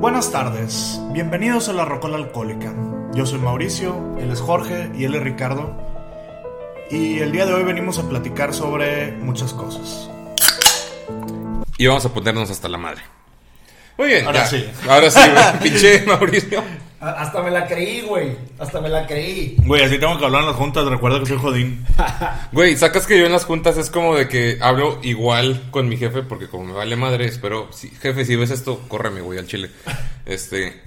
Buenas tardes, bienvenidos a la Rocola Alcohólica. Yo soy Mauricio, él es Jorge y él es Ricardo. Y el día de hoy venimos a platicar sobre muchas cosas. Y vamos a ponernos hasta la madre. Muy bien, Ahora ya. sí. Ahora sí, pinche Mauricio. Hasta me la creí, güey. Hasta me la creí. Güey, así tengo que hablar en las juntas, recuerda que soy jodín. Güey, sacas que yo en las juntas es como de que hablo igual con mi jefe, porque como me vale madre, espero, si, jefe, si ves esto, córreme, güey, al chile. Este,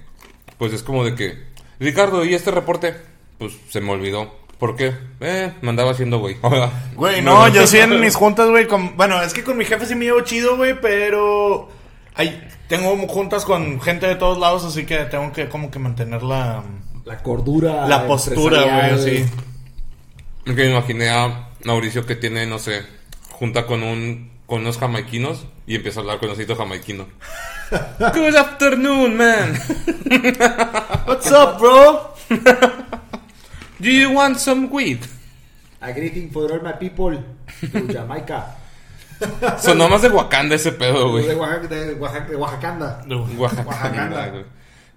pues es como de que, Ricardo, ¿y este reporte? Pues se me olvidó. ¿Por qué? Eh, me andaba haciendo, güey. Güey, no, yo sí en mis juntas, güey, con... Bueno, es que con mi jefe sí me llevo chido, güey, pero... Hay... Tengo juntas con gente de todos lados, así que tengo que como que mantener la... La cordura. La postura, güey, así. Es que me imaginé a Mauricio que tiene, no sé, junta con un con unos jamaiquinos y empieza a hablar con acento jamaiquino. Good afternoon, man. What's up, bro? Do you want some weed? A greeting for all my people to Jamaica. Sonó más de Wakanda ese pedo, güey. de Oaxaca, de Oaxaca, de Oaxacanda. Oaxaca. Oaxacanda. güey.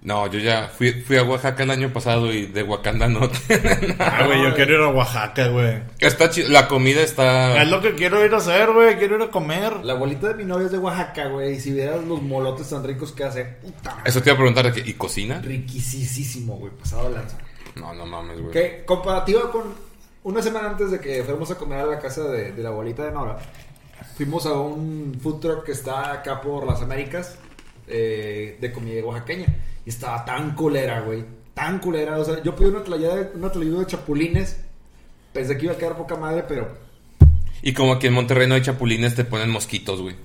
No, yo ya fui, fui a Oaxaca el año pasado y de Wakanda no. Ah, güey, yo quiero ir a Oaxaca, güey. está chido. La comida está. Es lo que quiero ir a hacer, güey. Quiero ir a comer. La abuelita de mi novia es de Oaxaca, güey. Y si vieras los molotes tan ricos que hace, puta. Eso te iba a preguntar, ¿de qué? ¿y cocina? Riquisísimo, güey. Pasado de lanza. No, no mames, güey. Que comparativa con una semana antes de que fuéramos a comer a la casa de, de la abuelita de Nora, fuimos a un food truck que está acá por las Américas eh, de comida oaxaqueña. Y estaba tan culera, güey. Tan culera. O sea, yo pedí una tlayuda de, una tlayuda de chapulines. Pensé que iba a quedar poca madre, pero Y como aquí en Monterrey no hay chapulines, te ponen mosquitos, güey.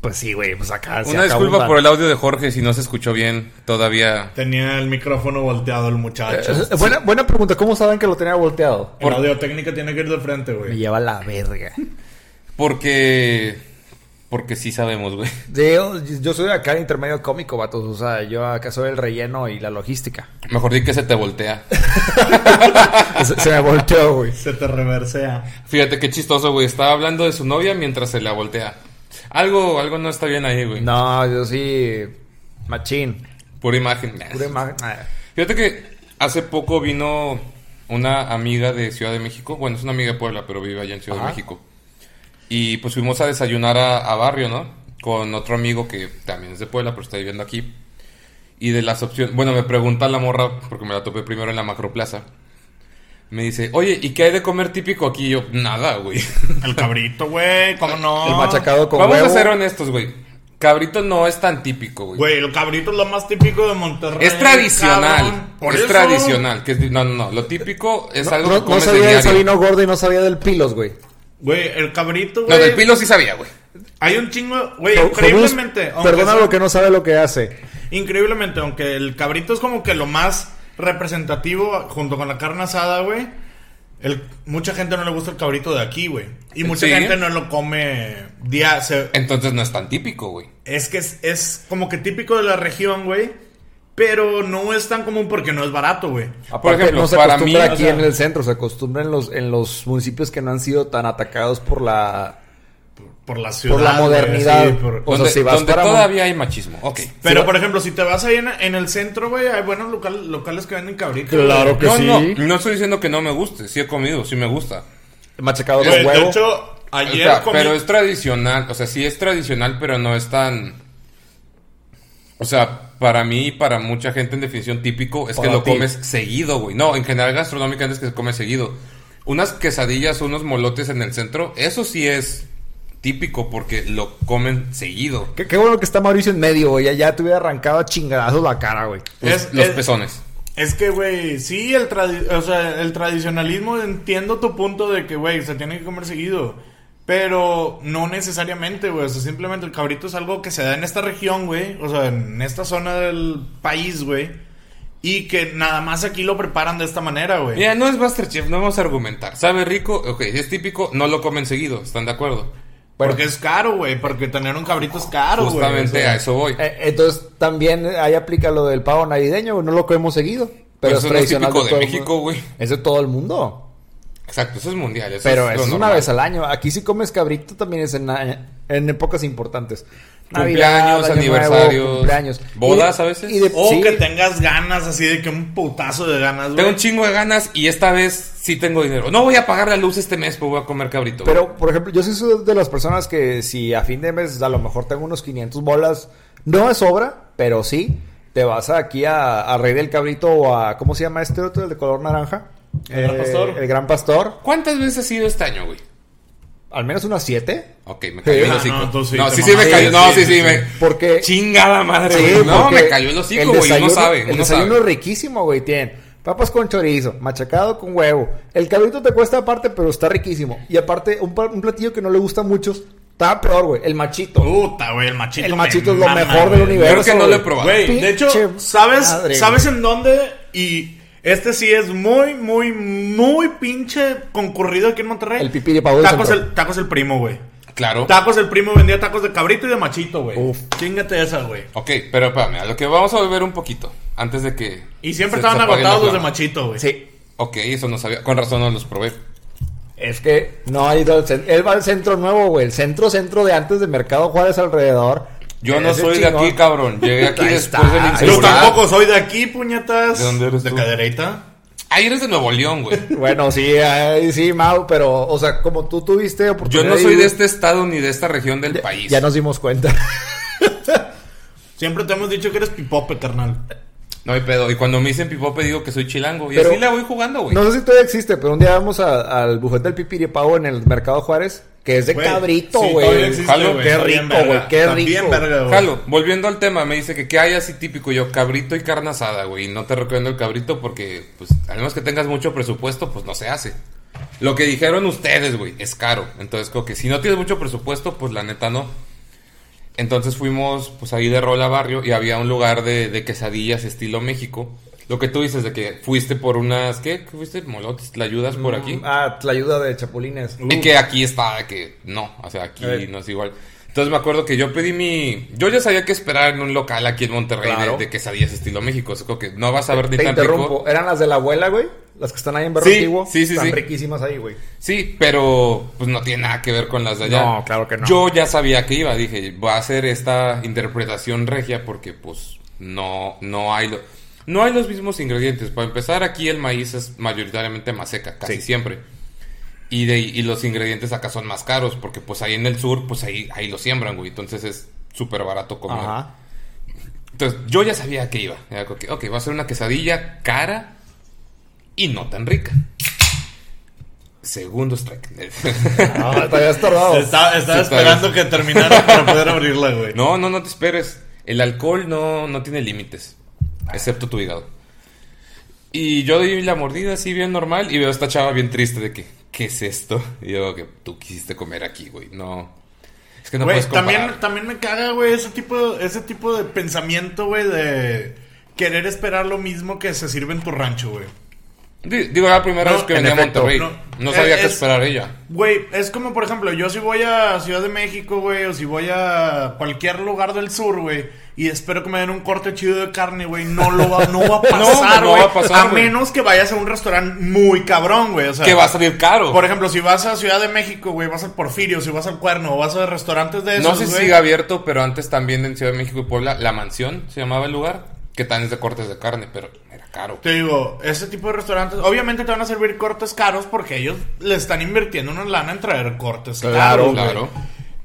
Pues sí, güey, pues acá. Una disculpa por el audio de Jorge si no se escuchó bien. Todavía. Tenía el micrófono volteado el muchacho. Eh, buena, buena pregunta, ¿cómo saben que lo tenía volteado? El audio técnica tiene que ir de frente, Me güey. lleva la verga. Porque. Porque sí sabemos, güey. Yo, yo soy acá el intermedio cómico, vatos. O sea, yo acá soy el relleno y la logística. Mejor di que se te voltea. se, se me volteó, güey. Se te reversea. Fíjate qué chistoso, güey. Estaba hablando de su novia mientras se la voltea. Algo, algo no está bien ahí, güey. No, yo sí. Machín. Pura imagen. Pura imagen. Fíjate que hace poco vino una amiga de Ciudad de México. Bueno, es una amiga de Puebla, pero vive allá en Ciudad Ajá. de México. Y pues fuimos a desayunar a, a Barrio, ¿no? Con otro amigo que también es de Puebla, pero está viviendo aquí. Y de las opciones... Bueno, me pregunta la morra, porque me la topé primero en la macroplaza. Me dice, oye, ¿y qué hay de comer típico aquí? Y yo, nada, güey. El cabrito, güey. ¿Cómo no? El machacado con Vamos huevo. a ser honestos, güey. Cabrito no es tan típico, güey. Güey, el cabrito es lo más típico de Monterrey. Es tradicional. cabrón. Por es eso. tradicional. Que es- no, no, no. Lo típico es No, algo no- que no comes de sabía del. Sabino gordo y no sabía del pilos, güey. Güey, el cabrito, No, güey. del pilo sí sabía, güey. Hay un chingo. Güey, increíblemente. Aunque Perdona lo que no sabe lo que hace. Increíblemente, aunque el cabrito es como que lo más representativo junto con la carne asada, güey. El, mucha gente no le gusta el cabrito de aquí, güey. Y mucha Sí. gente no lo come día. se- Entonces no es tan típico, güey. es que es, es como que típico de la región, güey. Pero no es tan común porque no es barato, güey. Aparte, ejemplo, no se para acostumbra mí, aquí o sea- en el centro, se acostumbra en los, en los municipios que no han sido tan atacados por la, Por la ciudad. por la güey, modernidad. sí, por- O sea, donde si vas donde para todavía hay machismo. Ok. Pero, por ejemplo, si te vas ahí en, en el centro, güey, hay buenos local- locales que venden cabrito. Claro güey. que No, sí. no. No estoy diciendo que no me guste. Sí he comido, sí me gusta. Machacado de huevo. hecho, ayer O sea, comí- pero es tradicional. O sea, sí es tradicional, pero no es tan... O sea, para mí y para mucha gente en definición típico es Para que lo ti. comes seguido, güey. No, en general gastronómicamente es que se come seguido. Unas quesadillas unos molotes en el centro, eso sí es típico porque lo comen seguido. Qué, qué bueno que está Mauricio en medio, güey. Ya, te hubiera arrancado a chingadazos la cara, güey. Los, Es- los es- pezones. Es que, güey, sí, el, tradi- o sea, el tradicionalismo, entiendo tu punto de que, güey, se tiene que comer seguido. Pero no necesariamente, güey. O sea, simplemente el cabrito es algo que se da en esta región, güey. O sea, en esta zona del país, güey. Y que nada más aquí lo preparan de esta manera, güey. Mira, no es Masterchef, no vamos a argumentar. Sabe rico, ok, es típico, no lo comen seguido, ¿están de acuerdo? Porque es caro, güey. Porque tener un cabrito es caro, güey. Justamente o sea. a eso voy. Eh, entonces, también ahí aplica lo del pavo navideño, güey. No lo comemos seguido. Pero Pero es eso no es tradicional típico de el México, güey. Es de todo el mundo. Exacto, eso es mundial. eso Pero es eso es una vez al año. Aquí si comes cabrito también es en, a- En épocas importantes. Cumpleaños, Navidad, aniversarios, Nuevo, cumpleaños. bodas a veces. y de- O sí, que tengas ganas así de que un putazo de ganas, güey. Tengo un chingo de ganas y esta vez sí tengo dinero. No voy a pagar la luz este mes, pues voy a comer cabrito. güey. Pero, por ejemplo, yo soy de las personas que si a fin de mes a lo mejor tengo unos 500 bolas, no es sobra, pero sí, te vas aquí a, a Rey del Cabrito o a, ¿cómo se llama este otro, el de color naranja? El Gran Pastor. El Gran Pastor. ¿Cuántas veces ha sido este año, güey? Al menos unas 7. Ok, me cayó Sí. el Ah, hocico. no, sí sí, me cayó. No, Sí, sí, sí, me... Porque... Chingada madre, Sí, güey. No, me cayó el hocico, el güey. Uno sabe, El uno desayuno sabe. riquísimo, güey. Tienen papas con chorizo, machacado con huevo. El cabrito te cuesta aparte, pero está riquísimo. Y aparte, un, un platillo que no le gusta a muchos, está peor, güey. El machito. Puta, güey, el machito. el me machito es lo mama, mejor del universo. Creo que no lo he probado. Güey, de hecho, ¿sabes, madre, ¿sabes en dónde? Y este sí es muy, muy, muy pinche concurrido aquí en Monterrey. El pipiripao del Tacos el, tacos el primo, güey. Claro. Tacos el primo vendía tacos de cabrito y de machito, güey. Uf. Chingate esa, güey. Ok, pero espérame, a lo que vamos a volver un poquito. Antes de que. Y siempre se- estaban se agotados los de machito, güey. Sí. Ok, eso no sabía. Con razón no los probé. Es que no ha ido. Él va al centro nuevo, güey. El centro, centro de antes de Mercado Juárez alrededor. Yo no soy de chingón. aquí, cabrón. Llegué aquí Ahí después está. de la Yo Yo tampoco soy de aquí, puñetas. ¿De dónde eres De tú? Cadereyta. Ahí eres de Nuevo León, güey. Bueno, sí, ay, sí, Mau, pero, o sea, como tú tuviste Yo oportunidad. no soy ir, de este estado ni de esta región del ya- país. Ya nos dimos cuenta. Siempre te hemos dicho que eres pipope, carnal. No hay pedo. Y cuando me dicen pipope digo que soy chilango. Y Pero- así la voy jugando, güey. No sé si todavía existe, pero un día vamos a- al bufete del pipiripao en el Mercado Juárez, que es de Güey, cabrito, sí, güey. todavía existe, Jalo, güey. qué Está bien rico, verga. güey, qué Está rico. bien verga, güey. Jalo, volviendo al tema, me dice que qué hay así típico. Yo, cabrito y carne asada, güey. Y no te recomiendo el cabrito porque, pues, a menos que tengas mucho presupuesto, pues no se hace. Lo que dijeron ustedes, güey, es caro. Entonces, como que si no tienes mucho presupuesto, pues la neta no. Entonces fuimos, pues ahí de rol a barrio y había un lugar de, de quesadillas estilo México. Lo que tú dices de que fuiste por unas, ¿qué? ¿Qué ¿Fuiste? ¿Molotes? ¿La ayudas por aquí? Ah, la ayuda de chapulines. Y que aquí está, que no, o sea, aquí no es igual. Entonces me acuerdo que yo pedí mi... Yo ya sabía que esperar en un local aquí en Monterrey Claro. de, de quesadillas estilo México. Es como que no vas a ver ni Te tan interrumpo. rico. Eran las de la abuela, güey. Las que están ahí en Barrio Sí, Antiguo. sí, sí, Están sí. riquísimas ahí, güey. Sí, pero pues no tiene nada que ver con las de allá. No, claro que no. Yo ya sabía que iba. Dije, voy a hacer esta interpretación regia porque pues no, no hay... Lo... No hay los mismos ingredientes. Para empezar, aquí el maíz es mayoritariamente maseca, casi Sí. siempre. Y, de, y los ingredientes acá son más caros, porque pues ahí en el sur, pues ahí, ahí lo siembran, güey. Entonces es súper barato comer. Ajá. Entonces yo ya sabía que iba. Ok, va a ser una quesadilla cara y no tan rica. Segundo strike. Ah, habías tardado. Estaba, estaba Sí, esperando que terminara para poder abrirla, güey. no, no, no te esperes. El alcohol no, no tiene límites, excepto tu hígado. Y yo di la mordida así bien normal y veo a esta chava bien triste de que, ¿qué es esto? Y yo, que tú quisiste comer aquí, güey. No. Es que no puedes comparar. también, también me caga, güey, ese tipo, ese tipo de pensamiento, güey, de querer esperar lo mismo que se sirve en tu rancho, güey. Di- Digo, era la primera No, vez que en venía a Monterrey. no. No, sabía Eh, qué es- esperar ella. Güey, es como, por ejemplo, yo si voy a Ciudad de México, güey, o si voy a cualquier lugar del sur, güey, y espero que me den un corte chido de carne, güey, no lo va, no va a pasar, no güey. va a pasar, güey. menos que vayas a un restaurante muy cabrón, güey, o sea. Que va a salir caro. Por ejemplo, si vas a Ciudad de México, güey, vas al Porfirio, si vas al Cuerno, o vas a restaurantes de esos, No sé si sigue abierto, pero antes también en Ciudad de México y Puebla, La Mansión se llamaba el lugar, que también es de cortes de carne, pero caro. Te digo, ese tipo de restaurantes, obviamente te van a servir cortes caros porque ellos le están invirtiendo una lana en traer cortes Claro, caros, güey. Claro.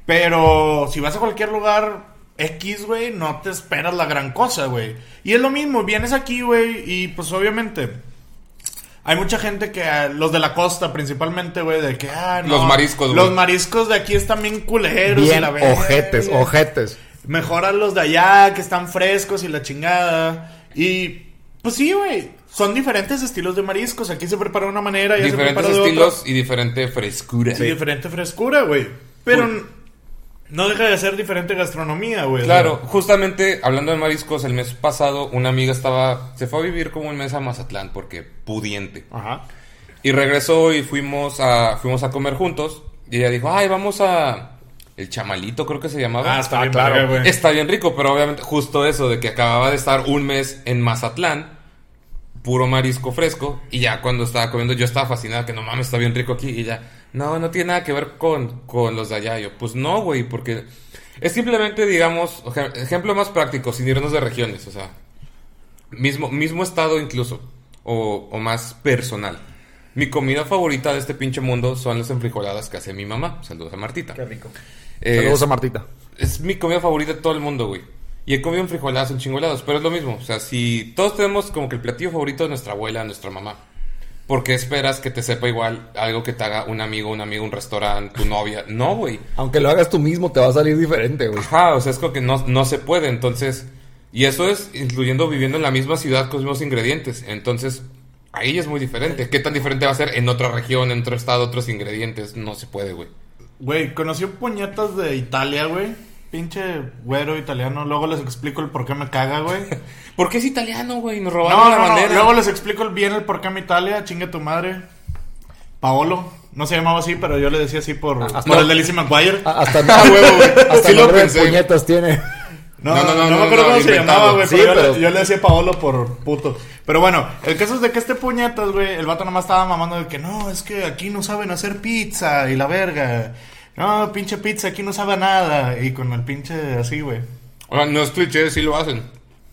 Pero si vas a cualquier lugar X, güey, no te esperas la gran cosa, güey. Y es lo mismo, vienes aquí, güey, y pues obviamente hay mucha gente que, ah, los de la costa principalmente, güey, de que, ah, no, Los mariscos, güey. Los mariscos de aquí están bien culeros y Bien la verga. ojetes, ojetes. Mejoran los de allá, que están frescos y la chingada. Y pues sí, güey. Son diferentes estilos de mariscos. Aquí se prepara de una manera y allá se Diferentes prepara de estilos otra. y diferente frescura. Y diferente frescura, güey. Pero no deja de ser diferente gastronomía, güey. Claro, justamente hablando de mariscos, el mes pasado una amiga estaba, se fue a vivir como un mes a Mazatlán porque pudiente. Ajá. Y regresó y fuimos a, fuimos a comer juntos. Y ella dijo, ay, vamos a... El chamalito creo que se llamaba. Ah, está Ah, bien, claro. güey. Está bien rico, pero obviamente justo eso de que acababa de estar un mes en Mazatlán, puro marisco fresco, y ya cuando estaba comiendo yo estaba fascinada que no mames, está bien rico aquí, y ya, no, no tiene nada que ver con, con los de allá. Yo, pues no, güey, porque es simplemente, digamos, ejemplo más práctico, sin irnos de regiones, o sea, mismo, mismo estado incluso, o, o más personal. Mi comida favorita de este pinche mundo son las enfrijoladas que hace mi mamá. Saludos a Martita. Qué rico. Eh, Saludos a Martita. es mi comida favorita de todo el mundo, güey. Y he comido enfrijoladas en chingoladas, pero es lo mismo. O sea, si todos tenemos como que el platillo favorito de nuestra abuela, de nuestra mamá. ¿Por qué esperas que te sepa igual algo que te haga un amigo, un amigo, un restaurante, tu novia? No, güey. Aunque lo hagas tú mismo, te va a salir diferente, güey. Ajá, o sea, es como que no, no se puede. Entonces, y eso es incluyendo viviendo en la misma ciudad con los mismos ingredientes. Entonces, ahí es muy diferente. ¿Qué tan diferente va a ser en otra región, en otro estado, otros ingredientes? No se puede, güey. Güey, conocí un puñetas de Italia, güey. Pinche güero italiano. Luego les explico el por qué me caga, güey. ¿Por qué es italiano, güey? Nos No, robaron la no, no. bandera. Luego les explico bien el por qué me Italia. Chingue tu madre. Paolo. No se llamaba así, pero yo le decía así por, hasta- por el de Lizzie McGuire. A- Hasta, Ah, huevo, güey. hasta Sí lo pensé. puñetas tiene. No, No, no, no, no, no, me acuerdo no, cómo se llamaba, güey. Sí, pero yo, le, yo le decía Paolo por puto. Pero bueno, el caso es de que este puñetas, güey, el vato nomás estaba mamando de que no, es que aquí no saben hacer pizza y la verga. No, pinche pizza, aquí no sabe a nada. Y con el pinche así, güey. O sea, no es cliché, sí lo hacen.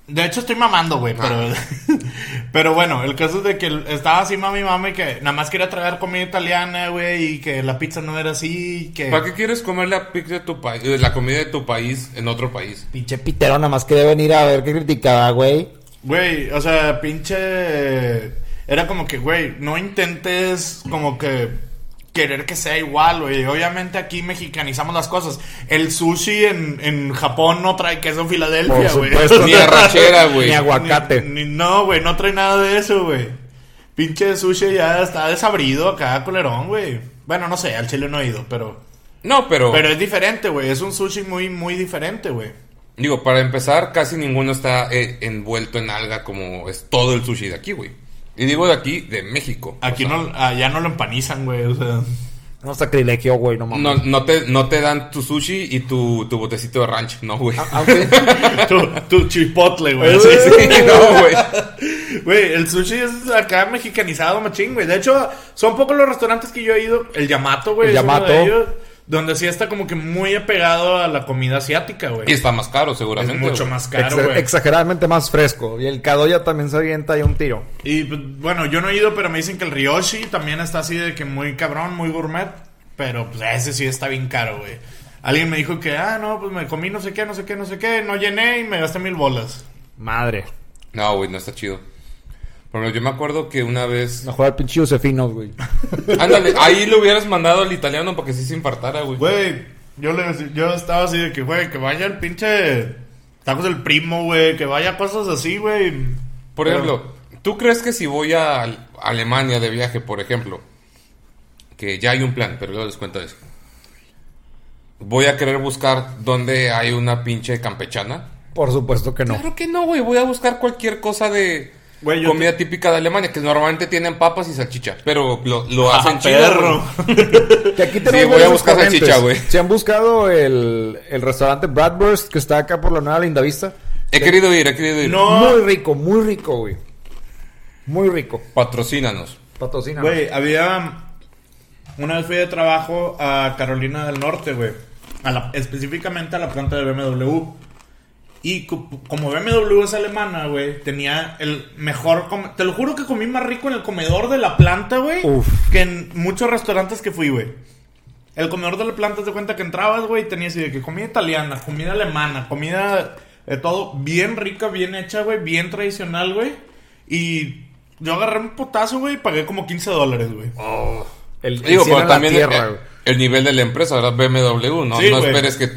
De hecho, estoy mamando, güey, pero... Ah. pero bueno, el caso es de que estaba así mami mami que nada más quería traer comida italiana, güey, y que la pizza no era así, que... ¿Para qué quieres comer la pizza de tu país, la comida de tu país en otro país? Pinche pitero, nada más quería venir a ver qué criticaba, güey. Güey, o sea, pinche... Era como que, güey, no intentes como que querer que sea igual, güey. Obviamente aquí mexicanizamos las cosas. El sushi en, en Japón no trae queso Filadelfia, Por güey. Ni arrachera, güey. Ni aguacate. Ni- ni- no, güey, no trae nada de eso, güey. Pinche sushi ya está desabrido acá, colerón, güey. Bueno, no sé, al chile no he ido, pero... No, pero, Pero es diferente, güey. Es un sushi muy, muy diferente, güey. digo, para empezar, casi ninguno está eh, envuelto en alga como es todo el sushi de aquí, güey. Y digo de aquí, de México. Aquí O sea, no, allá no lo empanizan, güey, o sea... No sacrilegio, güey, no mames. No, no, te, no te dan tu sushi y tu, tu botecito de ranch, no, güey. Aunque, tu, tu chipotle, güey. Sí, sí. No, güey. Güey, el sushi es acá mexicanizado, machín, güey. De hecho, son pocos los restaurantes que yo he ido. El Yamato, güey. El es uno Yamato. de ellos, donde sí está como que muy apegado a la comida asiática, güey. Y está más caro, Es seguramente. mucho güey. más caro, exa- güey. exageradamente más fresco. Y el Kadoya también se avienta ahí un tiro. Y pues, bueno, yo no he ido, pero me dicen que el Ryoshi también está así de que muy cabrón, muy gourmet. Pero pues ese sí está bien caro, güey. Alguien me dijo que, ah, no, pues me comí no sé qué, no sé qué, no sé qué, no llené y me gasté mil bolas. Madre. No, güey, no está chido. Pero yo me acuerdo que una vez... Mejor al pinche Josefinos, güey. Ándale, ahí lo hubieras mandado al italiano para que sí se infartara, güey. Güey, yo, le, yo estaba así de que, güey, que vaya el pinche tacos del primo, güey, que vaya cosas así, güey. Por Pero- ejemplo, ¿tú crees que si voy a Al- Alemania de viaje, por ejemplo, que ya hay un plan, pero luego les cuento eso, voy a querer buscar dónde hay una pinche campechana? Por supuesto que no. Claro que no, güey. Voy a buscar cualquier cosa de Güey, yo comida típica de Alemania, que normalmente tienen papas y salchicha, pero lo, lo Ah, hacen chido. perro. Que aquí Sí, tenemos voy a buscar salchicha, güey. Si han buscado el, el restaurante Bradburst, que está acá por la Nueva Lindavista. He querido ir, he querido ir. No. Muy rico, muy rico, güey. Muy rico. Patrocínanos. Patrocina. Güey, había. Una vez fui de trabajo a Carolina del Norte, güey. A la- específicamente a la planta de BMW. Y co- como BMW es alemana, güey, tenía el mejor... com- Te lo juro que comí más rico en el comedor de la planta, güey, que en muchos restaurantes que fui, güey. El comedor de la planta, te cuenta que entrabas, güey, y tenías así de que comida italiana, comida alemana, comida de todo, bien rica, bien hecha, güey, bien tradicional, güey. Y yo agarré un potazo, güey, y pagué como 15 dólares, güey. el, el Digo, pero también tierra, el nivel de la empresa, ¿verdad? BMW, no, Sí, no esperes que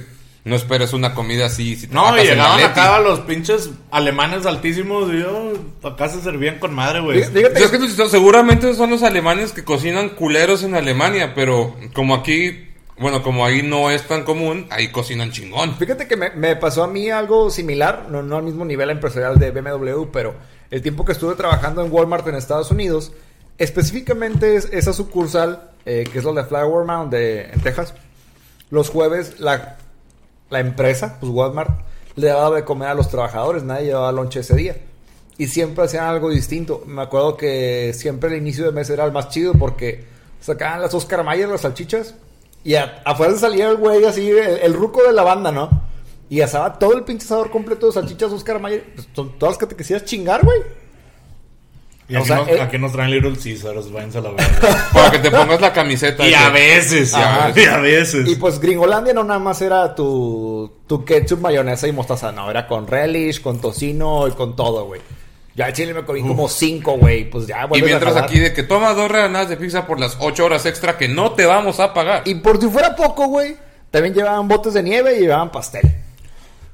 no esperes una comida así. Si No, llegaban acá los pinches alemanes altísimos y yo, acá se servían con madre, güey. Es que- seguramente son los alemanes que cocinan culeros en Alemania, pero como aquí, bueno, como ahí no es tan común, ahí cocinan chingón. Fíjate que me, me pasó a mí algo similar, no, no al mismo nivel empresarial de BMW, pero el tiempo que estuve trabajando en Walmart en Estados Unidos, específicamente es esa sucursal, eh, que es la de Flower Mound de, en Texas, los jueves la, la empresa, pues Walmart, le daba de comer a los trabajadores, nadie llevaba lonche ese día. Y siempre hacían algo distinto. Me acuerdo que siempre el inicio de mes era el más chido porque sacaban las Oscar Mayer, las salchichas. Y a- afuera salía el güey así, el, ruco de la banda, ¿no? Y asaba todo el pinche sabor completo de salchichas Oscar Mayer. Pues, todas las que te quisieras chingar, güey. Y O aquí, sea, nos, eh- aquí nos traen Little Caesars, váyanse a la verga. Para que te pongas la camiseta. y a que- veces, y a veces. Y pues Gringolandia no nada más era tu, tu ketchup, mayonesa y mostaza, no, era con relish, con tocino y con todo, güey. Ya el chile me comí como cinco, güey, pues ya Y a mientras aquí de que toma dos rebanadas de pizza por las ocho horas extra que no te vamos a pagar. Y por si fuera poco, güey, también llevaban botes de nieve y llevaban pastel.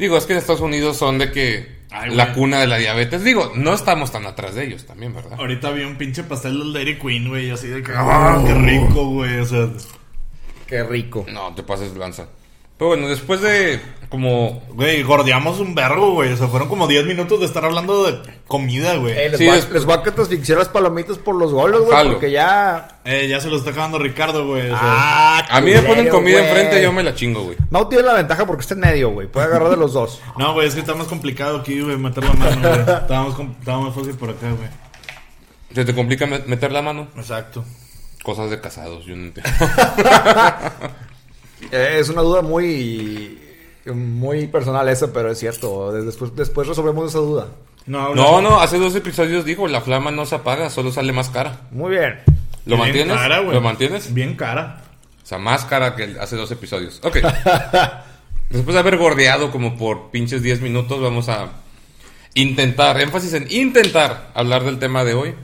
Digo, es que en Estados Unidos son de que Ay, la cuna de la diabetes. Digo, no estamos tan atrás de ellos también, ¿verdad? Ahorita vi un pinche pastel del Dairy Queen, güey, así de que, ah, qué rico, güey, o sea, Qué rico. No, te pases lanza. Pero bueno, después de como... güey, gordeamos un vergo, güey, o sea, fueron como 10 minutos de estar hablando de comida, güey. Eh, les, Sí, voy, a- es- les voy a catasfixiar las palomitas por los golos, güey, porque ya... Eh, ya se lo está acabando Ricardo, güey, o sea, Ah, A mí me ponen comida güey. enfrente yo me la chingo, güey. Mau tiene la ventaja porque está en medio, güey. Puede agarrar de los dos. no, güey, es que está más complicado aquí, güey, meter la mano, güey, estaba más, fácil por acá, güey. ¿Se te complica met- meter la mano? Exacto. Cosas de casados, yo no entiendo. Eh, es una duda muy... Muy personal esa, pero es cierto. Después, después resolvemos esa duda. No, No, no, hace dos episodios dijo, la flama no se apaga, solo sale más cara. Muy bien. ¿Lo Bien mantienes? cara, güey. ¿Lo mantienes? Bien cara. O sea, más cara que hace dos episodios. Ok. Después de haber gordeado como por pinches 10 minutos, vamos a intentar, énfasis en intentar hablar del tema de hoy.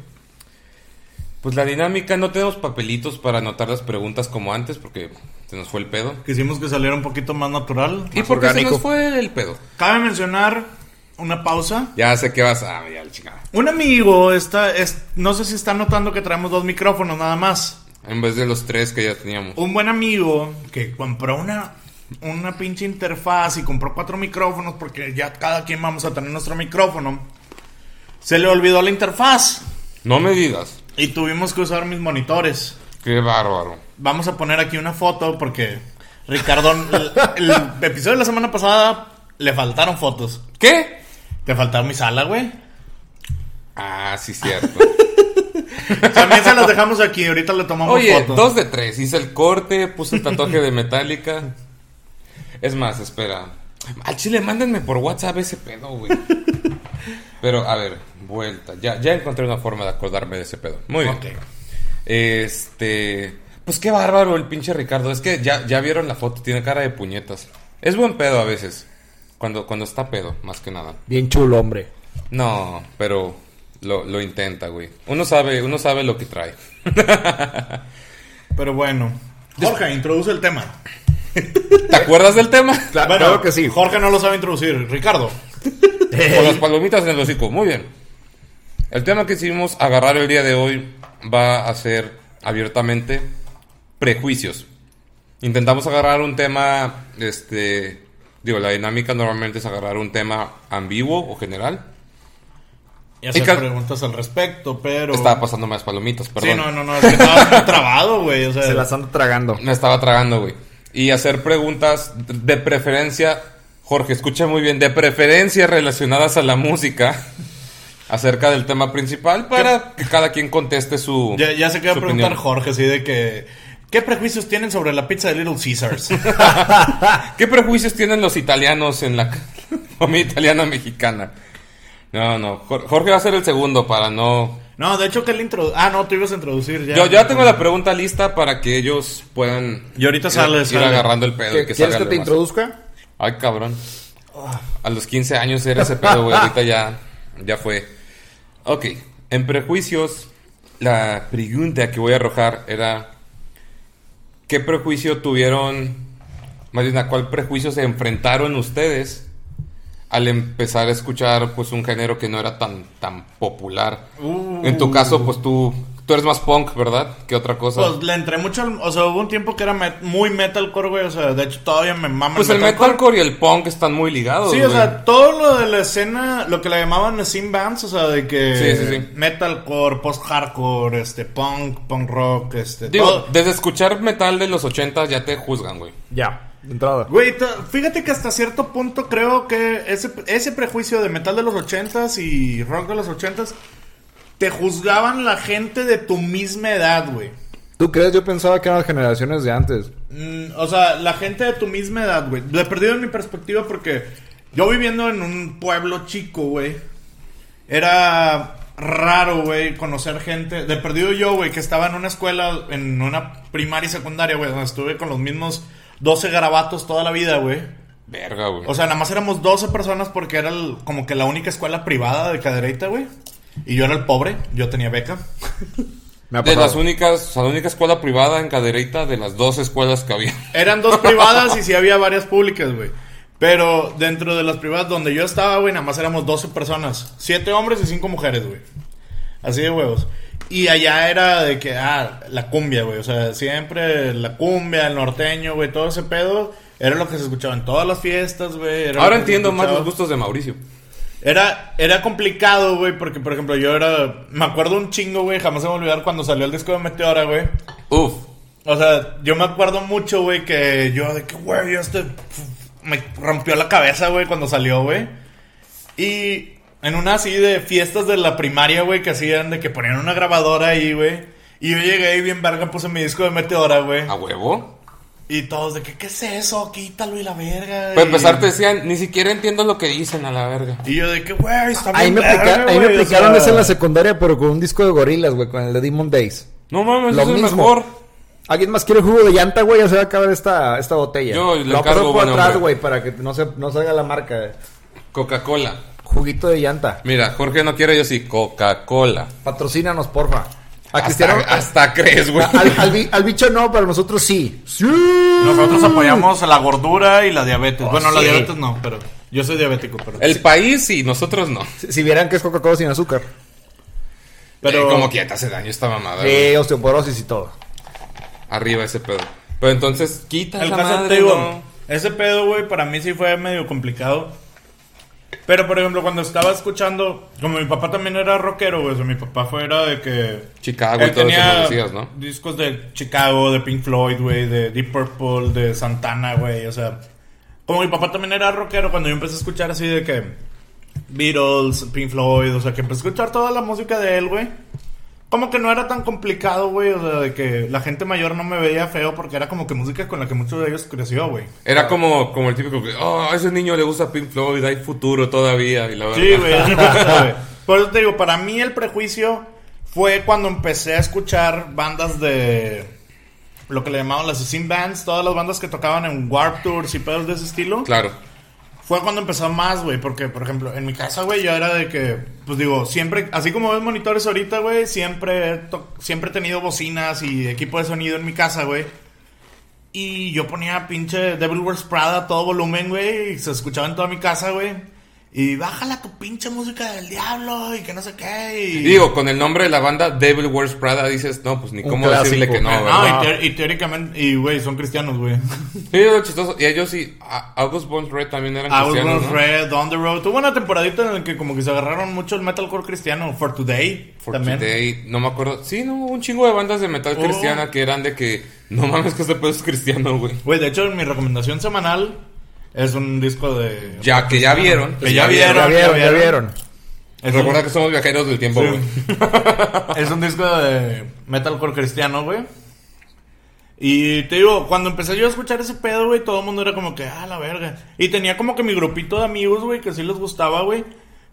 Pues la dinámica, no tenemos papelitos para anotar las preguntas como antes porque se nos fue el pedo. Quisimos que saliera un poquito más natural. ¿Y por qué se nos fue el pedo? Cabe mencionar una pausa. Ya sé que vas a... ya, chingada. Un amigo está, es, no sé si está notando que traemos dos micrófonos nada más. En vez de los tres que ya teníamos. Un buen amigo que compró una, una pinche interfaz y compró cuatro micrófonos porque ya cada quien vamos a tener nuestro micrófono. Se le olvidó la interfaz No me digas. Y tuvimos que usar mis monitores. Qué bárbaro. Vamos a poner aquí una foto porque Ricardo, el, el episodio de la semana pasada le faltaron fotos. ¿Qué? Te faltaron mi sala, güey. Ah, sí, cierto. También se las dejamos aquí, ahorita le tomamos Oye, dos de tres. Hice el corte, puse el tatuaje de Metallica. Es más, espera. Al chile, mándenme por WhatsApp ese pedo, güey. Pero, a ver, vuelta. Ya, ya encontré una forma de acordarme de ese pedo. Muy bien. Este. Pues qué bárbaro el pinche Ricardo. Es que ya, ya vieron la foto, tiene cara de puñetas. Es buen pedo a veces. Cuando, cuando está pedo, más que nada. Bien chulo, hombre. No, pero lo, lo intenta, güey. Uno sabe, uno sabe lo que trae. Pero bueno. Jorge, introduce el tema. ¿Te acuerdas del tema? Claro, Bueno, claro que sí. Jorge no lo sabe introducir. Ricardo. Con las palomitas en el hocico. Muy bien. El tema que decidimos agarrar el día de hoy va a ser abiertamente prejuicios. Intentamos agarrar un tema, este, digo, la dinámica normalmente es agarrar un tema ambiguo o general. Y hacer Y preguntas al respecto, pero. Estaba pasando más palomitas, perdón. Sí, no, no, no. Es que estaba trabado, güey. O sea, Se las ando tragando. Me estaba tragando, güey. Y hacer preguntas de preferencia, Jorge, escucha muy bien, de preferencia relacionadas a la música acerca del tema principal para que cada quien conteste su. ya, ya se queda preguntar opinión. Jorge, así de que. ¿Qué prejuicios tienen sobre la pizza de Little Caesars? ¿Qué prejuicios tienen los italianos en la comida italiana mexicana? No, no. Jor- Jorge va a ser el segundo para no. no, de hecho, que él introduce. Ah, no, tú ibas a introducir ya. Yo ya tengo la pregunta lista para que ellos puedan. Y ahorita ir- sale, ir, sale. agarrando el pedo. y ¿Qué- que ¿Quieres que te demás. introduzca? Ay, cabrón. A los 15 años era ese pedo, güey. Ahorita ya, ya fue. Ok. En prejuicios, la pregunta que voy a arrojar era: ¿Qué prejuicio tuvieron? Más bien, ¿a cuál prejuicio se enfrentaron ustedes al empezar a escuchar pues un género que no era tan, tan popular? En tu caso, pues tú, tú eres más punk, ¿verdad? Que otra cosa. Pues le entré mucho al- O sea, hubo un tiempo que era met- muy metalcore, güey. O sea, de hecho, todavía me mama Pues el metalcore y el punk están muy ligados. Sí, o sea, todo lo de la escena, lo que le llamaban scene bands, o sea, de que Sí, sí, sí. metalcore, post-hardcore, este, punk, punk rock, este, Digo, todo. desde escuchar metal de los 80 ya te juzgan, güey. Ya, de entrada. Güey, fíjate que hasta cierto punto creo que ese, ese prejuicio de metal de los 80s y rock de los 80s te juzgaban la gente de tu misma edad, güey. ¿Tú crees? Yo pensaba que eran las generaciones de antes. Mm, o sea, la gente de tu misma edad, güey. Le he perdido en mi perspectiva porque yo viviendo en un pueblo chico, güey. Era raro, güey, conocer gente. De perdido yo, güey, que estaba en una escuela, en una primaria y secundaria, güey, donde estuve con los mismos 12 garabatos toda la vida, güey. Verga, güey. O sea, nada más éramos 12 personas porque era el- como que la única escuela privada de cadereita, güey. Y yo era el pobre, yo tenía beca. Me ha de las únicas, o sea, la única escuela privada en Cadereyta de las dos escuelas que había. Eran dos privadas y sí había varias públicas, güey. Pero dentro de las privadas donde yo estaba, güey, nada más éramos 12 personas. Siete hombres y cinco mujeres, güey. Así de huevos. Y allá era de que, ah, la cumbia, güey. O sea, siempre la cumbia, el norteño, güey, todo ese pedo. Era lo que se escuchaba en todas las fiestas, güey. Ahora entiendo más los gustos de Mauricio. Era, era complicado, güey, porque, por ejemplo, yo era... Me acuerdo un chingo, güey, jamás se me olvidar cuando salió el disco de Meteora, güey. Uf. O sea, yo me acuerdo mucho, güey, que yo de que, güey, este me rompió la cabeza, güey, cuando salió, güey. Y en una así de fiestas de la primaria, güey, que hacían de que ponían una grabadora ahí, güey. Y yo llegué y bien verga, puse mi disco de Meteora, güey. ¿A huevo? Y todos de que, ¿qué es eso? Quítalo y la verga. Para y- empezar te decían, ni siquiera entiendo lo que dicen a la verga. Y yo de que, güey, está Ahí bien me, verga, aplica- ahí me o aplicaron sea, eso en la secundaria, pero con un disco de gorilas, güey, con el de Demon Days. No mames, Lo eso es mismo. mejor. ¿Alguien más quiere jugo de llanta, güey? Ya se va a acabar esta, esta botella. Yo le Lo paso por atrás, güey, para que no, se, no salga la marca. Coca-Cola. Juguito de llanta. Mira, Jorge no quiere, yo sí. Coca-Cola. Patrocínanos, porfa. A Hasta, Cristiano... hasta crees, güey. al, al bi- al bicho no, pero nosotros sí. ¡Sí! Nosotros apoyamos la gordura y la diabetes. Oh, bueno, la diabetes no, pero yo soy diabético, pero... El país sí, nosotros no. Si, si vieran que es Coca-Cola sin azúcar. Pero- Eh, como que ya te hace daño esta mamada. Sí, osteoporosis y todo. Arriba ese pedo. Pero entonces, quita El esa caso, madre, te digo, ¿no? ese pedo, güey, para mí sí fue medio complicado. Pero, por ejemplo, cuando estaba escuchando, como mi papá también era rockero, güey, o sea, mi papá fuera de que... Chicago y todo eso tenía me decías, ¿no? discos de Chicago, de Pink Floyd, güey, de Deep Purple, de Santana, güey, o sea... Como mi papá también era rockero, cuando yo empecé a escuchar así de que... Beatles, Pink Floyd, o sea, que empecé a escuchar toda la música de él, güey. Como que no era tan complicado, güey, o sea, de que la gente mayor no me veía feo porque era como que música con la que muchos de ellos creció, güey. Era como, como el típico que, oh, a ese niño le gusta Pink Floyd, hay futuro todavía. Y la Sí, verdad. neta, güey. Por eso te digo, para mí el prejuicio fue cuando empecé a escuchar bandas de lo que le llamaban las Scene Bands, todas las bandas que tocaban en Warp Tours y pedos de ese estilo. Claro. Fue cuando empezó más, güey, porque, por ejemplo, en mi casa, güey, yo era de que, pues digo, siempre, así como ves monitores ahorita, güey, siempre, siempre he tenido bocinas y equipo de sonido en mi casa, güey. Y yo ponía pinche Devil Wears Prada a todo volumen, güey, y se escuchaba en toda mi casa, güey. Y bájala tu pinche música del diablo y que no sé qué. Y, digo, con el nombre de la banda Devil Wears Prada dices, no, pues ni Un cómo clásico. decirle que no, no, ¿verdad? y, teor- y teóricamente, y güey, son cristianos, güey. Sí, es lo chistoso. Y ellos sí, August Bones Red también eran I was cristianos, Born ¿no? Red, On the Road. Tuvo una temporadita en la que como que se agarraron mucho el metalcore cristiano. For Today. For también. Today, no me acuerdo. Sí, no, un chingo de bandas de metal Oh. cristiana que eran de que, no mames que este pedo es cristiano, güey. Güey, de hecho, mi recomendación semanal es un disco de... Ya que ya vieron. Que ya Ya vieron, vieron, ya vieron. Es Recuerda un, que somos viajeros del tiempo, Sí. güey. es un disco de metalcore cristiano, güey. Y te digo, cuando empecé yo a escuchar ese pedo, güey, todo el mundo era como que, ah, la verga. Y tenía como que mi grupito de amigos, güey, que sí les gustaba, güey.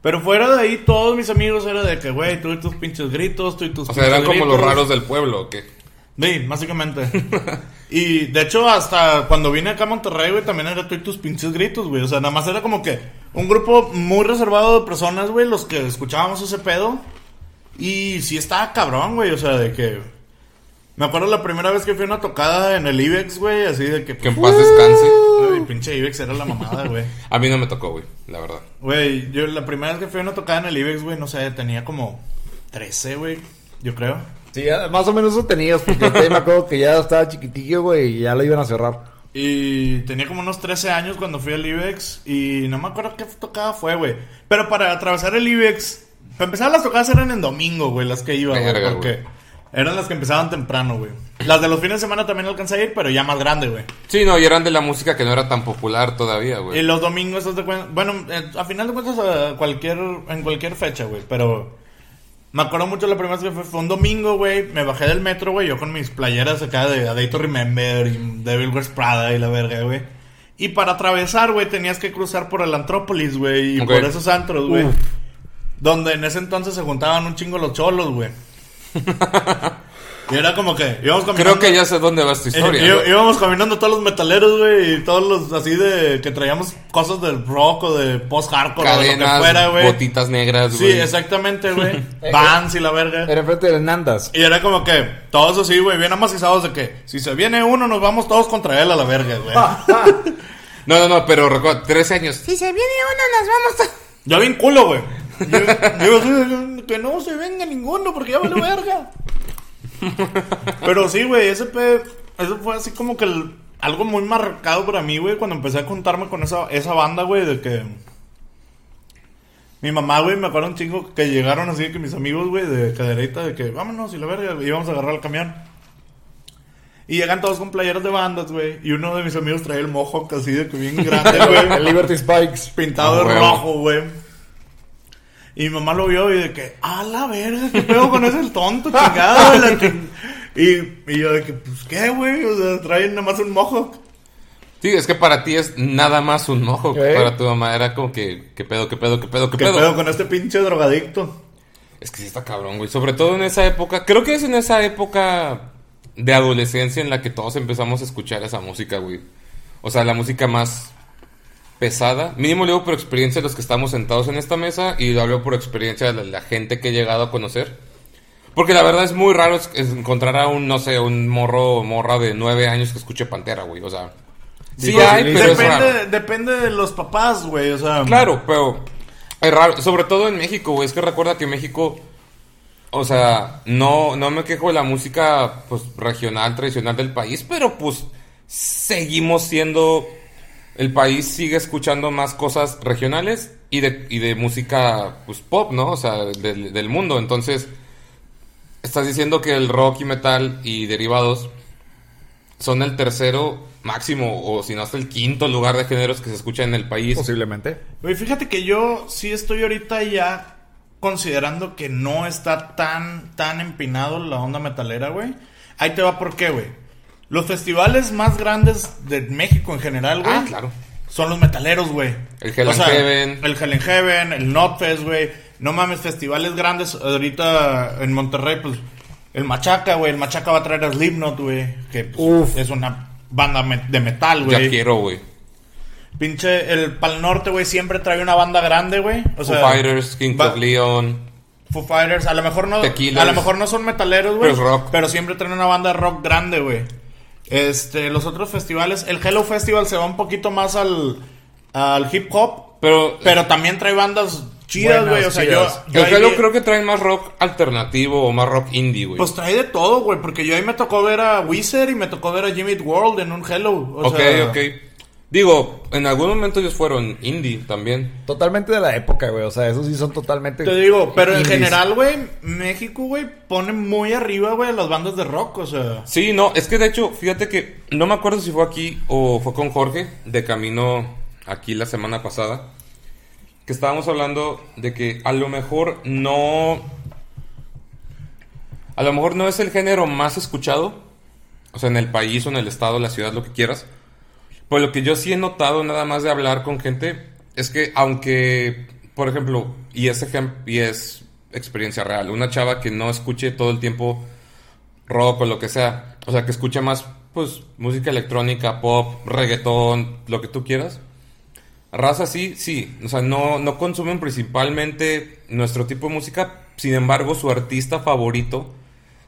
Pero fuera de ahí, todos mis amigos era de que, güey, tú y tus pinches gritos, tú y tus O sea, eran como los raros del pueblo, ¿o qué? Sí, básicamente. y de hecho, hasta cuando vine acá a Monterrey, güey, también era tú y tus pinches gritos, güey. O sea, nada más era como que un grupo muy reservado de personas, güey, los que escuchábamos ese pedo. Y sí estaba cabrón, güey. O sea, de que. Me acuerdo la primera vez que fui a una tocada en el Ibex, güey, así de que. Que en paz descanse. Güey, pinche Ibex era la mamada, güey. A mí no me tocó, güey, la verdad. Güey, yo la primera vez que fui a una tocada en el Ibex, güey, no sé, tenía como 13, güey, yo creo. Sí, más o menos eso tenías, porque yo me acuerdo que ya estaba chiquitillo, güey, y ya lo iban a cerrar. Y tenía como unos 13 años cuando fui al IBEX. Y no me acuerdo qué tocada fue, güey. Pero para atravesar el IBEX. Para empezar, las tocadas eran en domingo, güey, las que iba, güey. Porque eran las que empezaban temprano, güey. Las de los fines de semana también alcancé a ir, pero ya más grande, güey. Sí, no, y eran de la música que no era tan popular todavía, Y güey. los domingos, de bueno, eh, a final de cuentas, a cualquier, en cualquier fecha, güey. Pero Me acuerdo mucho la primera vez que fue, fue un domingo, güey. Me bajé del metro, güey. Yo con mis playeras acá de A Day to Remember y Devil Wears Prada y la verga, güey. Y para atravesar, güey, tenías que cruzar por el Antrópolis, güey. Y por esos antros, güey. Donde en ese entonces se juntaban un chingo los cholos, güey. y era como que íbamos caminando. Creo que ya sé dónde va esta historia. Eh, güey. í- íbamos caminando todos los metaleros, güey, y todos los así de que traíamos cosas del rock o de post-hardcore o de lo que Cadenas, fuera, güey. botitas negras, Sí, güey. exactamente, güey. Vans y la verga. Era enfrente de Nandas. Y era como que todos así, güey, bien amacizados de que si se viene uno, nos vamos todos contra él a la verga, güey. No, no, no, pero recuerda, 13 años. Si se viene uno, nos vamos a... Yo bien culo, güey. Yo, yo así, que no se venga ninguno porque ya vale verga. Pero sí, güey, ese pe... Eso fue así como que el- algo muy marcado para mí, güey, cuando empecé a juntarme con esa, esa banda, güey, de que... Mi mamá, güey, me acuerdo un chingo que llegaron así que mis amigos, güey, de caderita, de que vámonos y la verga, y íbamos a agarrar el camión. Y llegan todos con playeras de bandas, güey. Y uno de mis amigos trae el mohawk así de que bien grande, güey El Liberty Spikes. pintado Ah, de rojo, güey. Y mi mamá lo vio y de que, a la verga, qué pedo con ese tonto, chingado. güey, la ching-". y, y yo de que, pues qué, güey, o sea, traen nada más un mohawk. Sí, es que para ti es nada más un. Ok. Para tu mamá era como que, ¿qué pedo, qué pedo, qué pedo, qué ¿Qué pedo? pedo con este pinche drogadicto? Es que sí está cabrón, güey. Sobre todo en esa época. Creo que es en esa época de adolescencia en la que todos empezamos a escuchar esa música, güey. O sea, la música más pesada. Mínimo lo digo por experiencia de los que estamos sentados en esta mesa y lo hablo por experiencia de la, gente que he llegado a conocer. Porque la verdad es muy raro encontrar a un, no sé, un morro o morra de nueve años que escuche Pantera, güey. O sea, sí Digo, hay, pero es raro. depende, depende de los papás, güey, o sea. Claro, pero es raro, sobre todo en México, güey. Es que recuerda que México, o sea, no, no me quejo de la música pues regional, tradicional del país, pero pues seguimos siendo, el país sigue escuchando más cosas regionales y de, y de música pues pop, ¿no? O sea, del, del mundo. Entonces, estás diciendo que el rock y metal y derivados son el tercero máximo o si no hasta el quinto lugar de géneros que se escucha en el país. Posiblemente. Güey, fíjate que yo sí estoy ahorita ya considerando que no está tan, tan empinado la onda metalera, güey. Ahí te va por qué, güey. Los festivales más grandes de México en general, güey. Ah, claro. Son los metaleros, güey. El Hell and Heaven. El Hell and Heaven, el Notfest, güey. No mames, festivales grandes. Ahorita en Monterrey, pues. El Machaca, güey. El Machaca va a traer a Slipknot, güey. Que pues, Uf. es una banda de metal, Ya güey. quiero, güey. Pinche, el Pal Norte, güey, siempre trae una banda grande, güey. O Foo sea, Fighters, King of Leon. Foo Fighters, a lo mejor no, Killers. a lo mejor no son metaleros, güey, Pero pero siempre traen una banda de rock grande, güey. Este, los otros festivales, el Hello Festival se va un poquito más al, al hip hop, Pero, pero también trae bandas chidas, güey, o sea, chidas. yo, yo el Hello vi- creo que traen más rock alternativo o más rock indie, güey. pues trae de todo, güey, porque yo ahí me tocó ver a Wizard y me tocó ver a Jimmy World en un Hello, o ok, sea, ok. Digo, en algún momento ellos fueron indie también. Totalmente de la época, güey. O sea, esos sí son totalmente. Te digo, pero en general, güey, México, güey, pone muy arriba, güey, las bandas de rock, o sea. Sí, no, es que de hecho, fíjate que no me acuerdo si fue aquí o fue con Jorge, de camino aquí la semana pasada, que estábamos hablando de que a lo mejor no... A lo mejor no es el género más escuchado, o sea, en el país o en el estado, la ciudad, lo que quieras. Pero lo que yo sí he notado nada más de hablar con gente es que aunque, por ejemplo, y es, y es experiencia real, una chava que no escuche todo el tiempo rock o lo que sea. O sea, que escuche más, pues, música electrónica, pop, reggaetón, lo que tú quieras. Raza sí, sí. O sea, no, no consumen principalmente nuestro tipo de música. Sin embargo, su artista favorito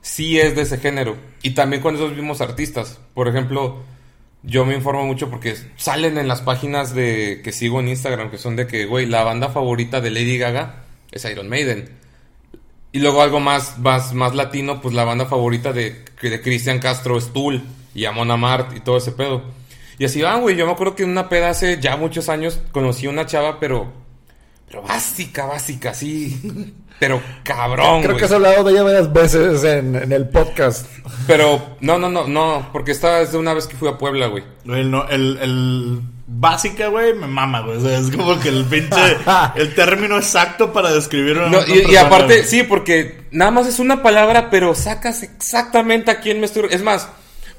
sí es de ese género. Y también con esos mismos artistas. Por ejemplo, yo me informo mucho porque salen en las páginas de que sigo en Instagram que son de que, güey, la banda favorita de Lady Gaga es Iron Maiden. Y luego algo más, más, más latino, pues la banda favorita de, de Cristian Castro es Tool y Amon Amart y todo ese pedo. Y así van, güey. Yo me acuerdo que en una peda hace ya muchos años conocí a una chava, pero. Pero básica, básica, sí. Pero cabrón, Creo que has hablado de ella varias veces en, en el podcast. Pero no, no, no, no. Porque esta es de una vez que fui a Puebla, güey. El, no- el, el básica, güey, me mama, güey. O sea, es como que el pinche. el término exacto para describir una No, y, aparte, sí, porque nada más es una palabra, pero sacas exactamente a quién me estoy... Es más,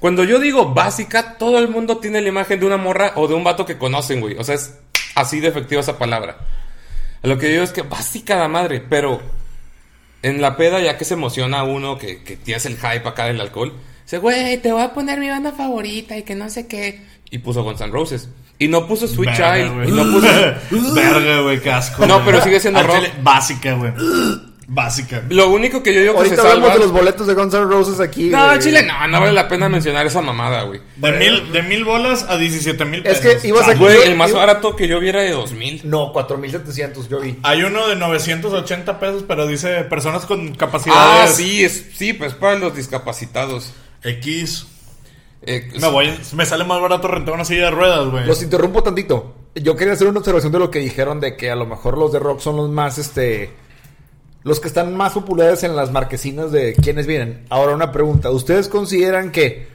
cuando yo digo básica, todo el mundo tiene la imagen de una morra o de un vato que conocen, güey. O sea, es así de efectiva esa palabra. Lo que digo es que básica la madre, pero en la peda ya que se emociona uno, que, que tienes el hype acá del alcohol, dice, güey, te voy a poner mi banda favorita y que no sé qué. Y puso Guns N' Roses. Y no puso Sweet Verga, Child. güey. Y no puso... Verga, güey, qué asco. No, pero sigue siendo rock. Básica, güey. Básica. Lo único que yo digo que Ahorita se hablamos salva... de los boletos de Guns N' Roses aquí. No, güey. Chile, no, no vale la pena mencionar esa mamada, güey. De mil, de mil bolas a 17 mil Es pesos. que ibas a- Ah, Güey, el más barato que yo viera de 2000. No, 4700 yo vi. Hay uno de 980 pesos, pero dice personas con Ah, capacidades sí, es, sí, pues para los discapacitados. X. Eh, Me voy, me sale más barato rentar una silla de ruedas, güey. Los interrumpo tantito. Yo quería hacer una observación de lo que dijeron de que a lo mejor los de rock son los más, este... Los que están más populares en las marquesinas de quienes vienen. Ahora una pregunta. ¿Ustedes consideran que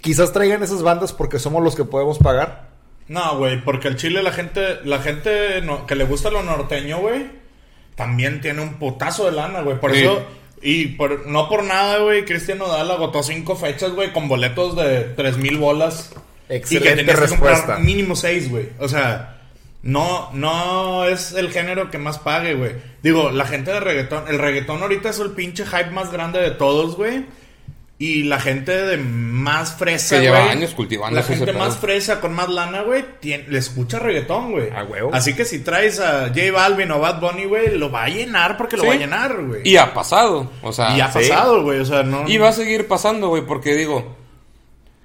quizás traigan esas bandas porque somos los que podemos pagar? No, güey, porque el Chile la gente, la gente no- que le gusta lo norteño, güey, también tiene un putazo de lana, güey. Por Sí. eso, y por, no por nada, güey, Cristian Nodal agotó cinco fechas, güey, con boletos de tres mil bolas. y que Excelente tenías que respuesta. comprar mínimo seis, güey. O sea, no, no es el género que más pague, güey. Digo, la gente de reggaetón, el reggaetón ahorita es el pinche hype más grande de todos, güey. Y la gente de más fresa, Que lleva güey, años cultivando La gente pedo. más fresa, con más lana, güey, le escucha reggaetón, güey. A huevo. Así que si traes a J Balvin o Bad Bunny, güey, lo va a llenar porque lo Sí. va a llenar, güey. y ha pasado, o sea... Y ha sí. pasado, güey, o sea, no... Y va a seguir pasando, güey, porque digo,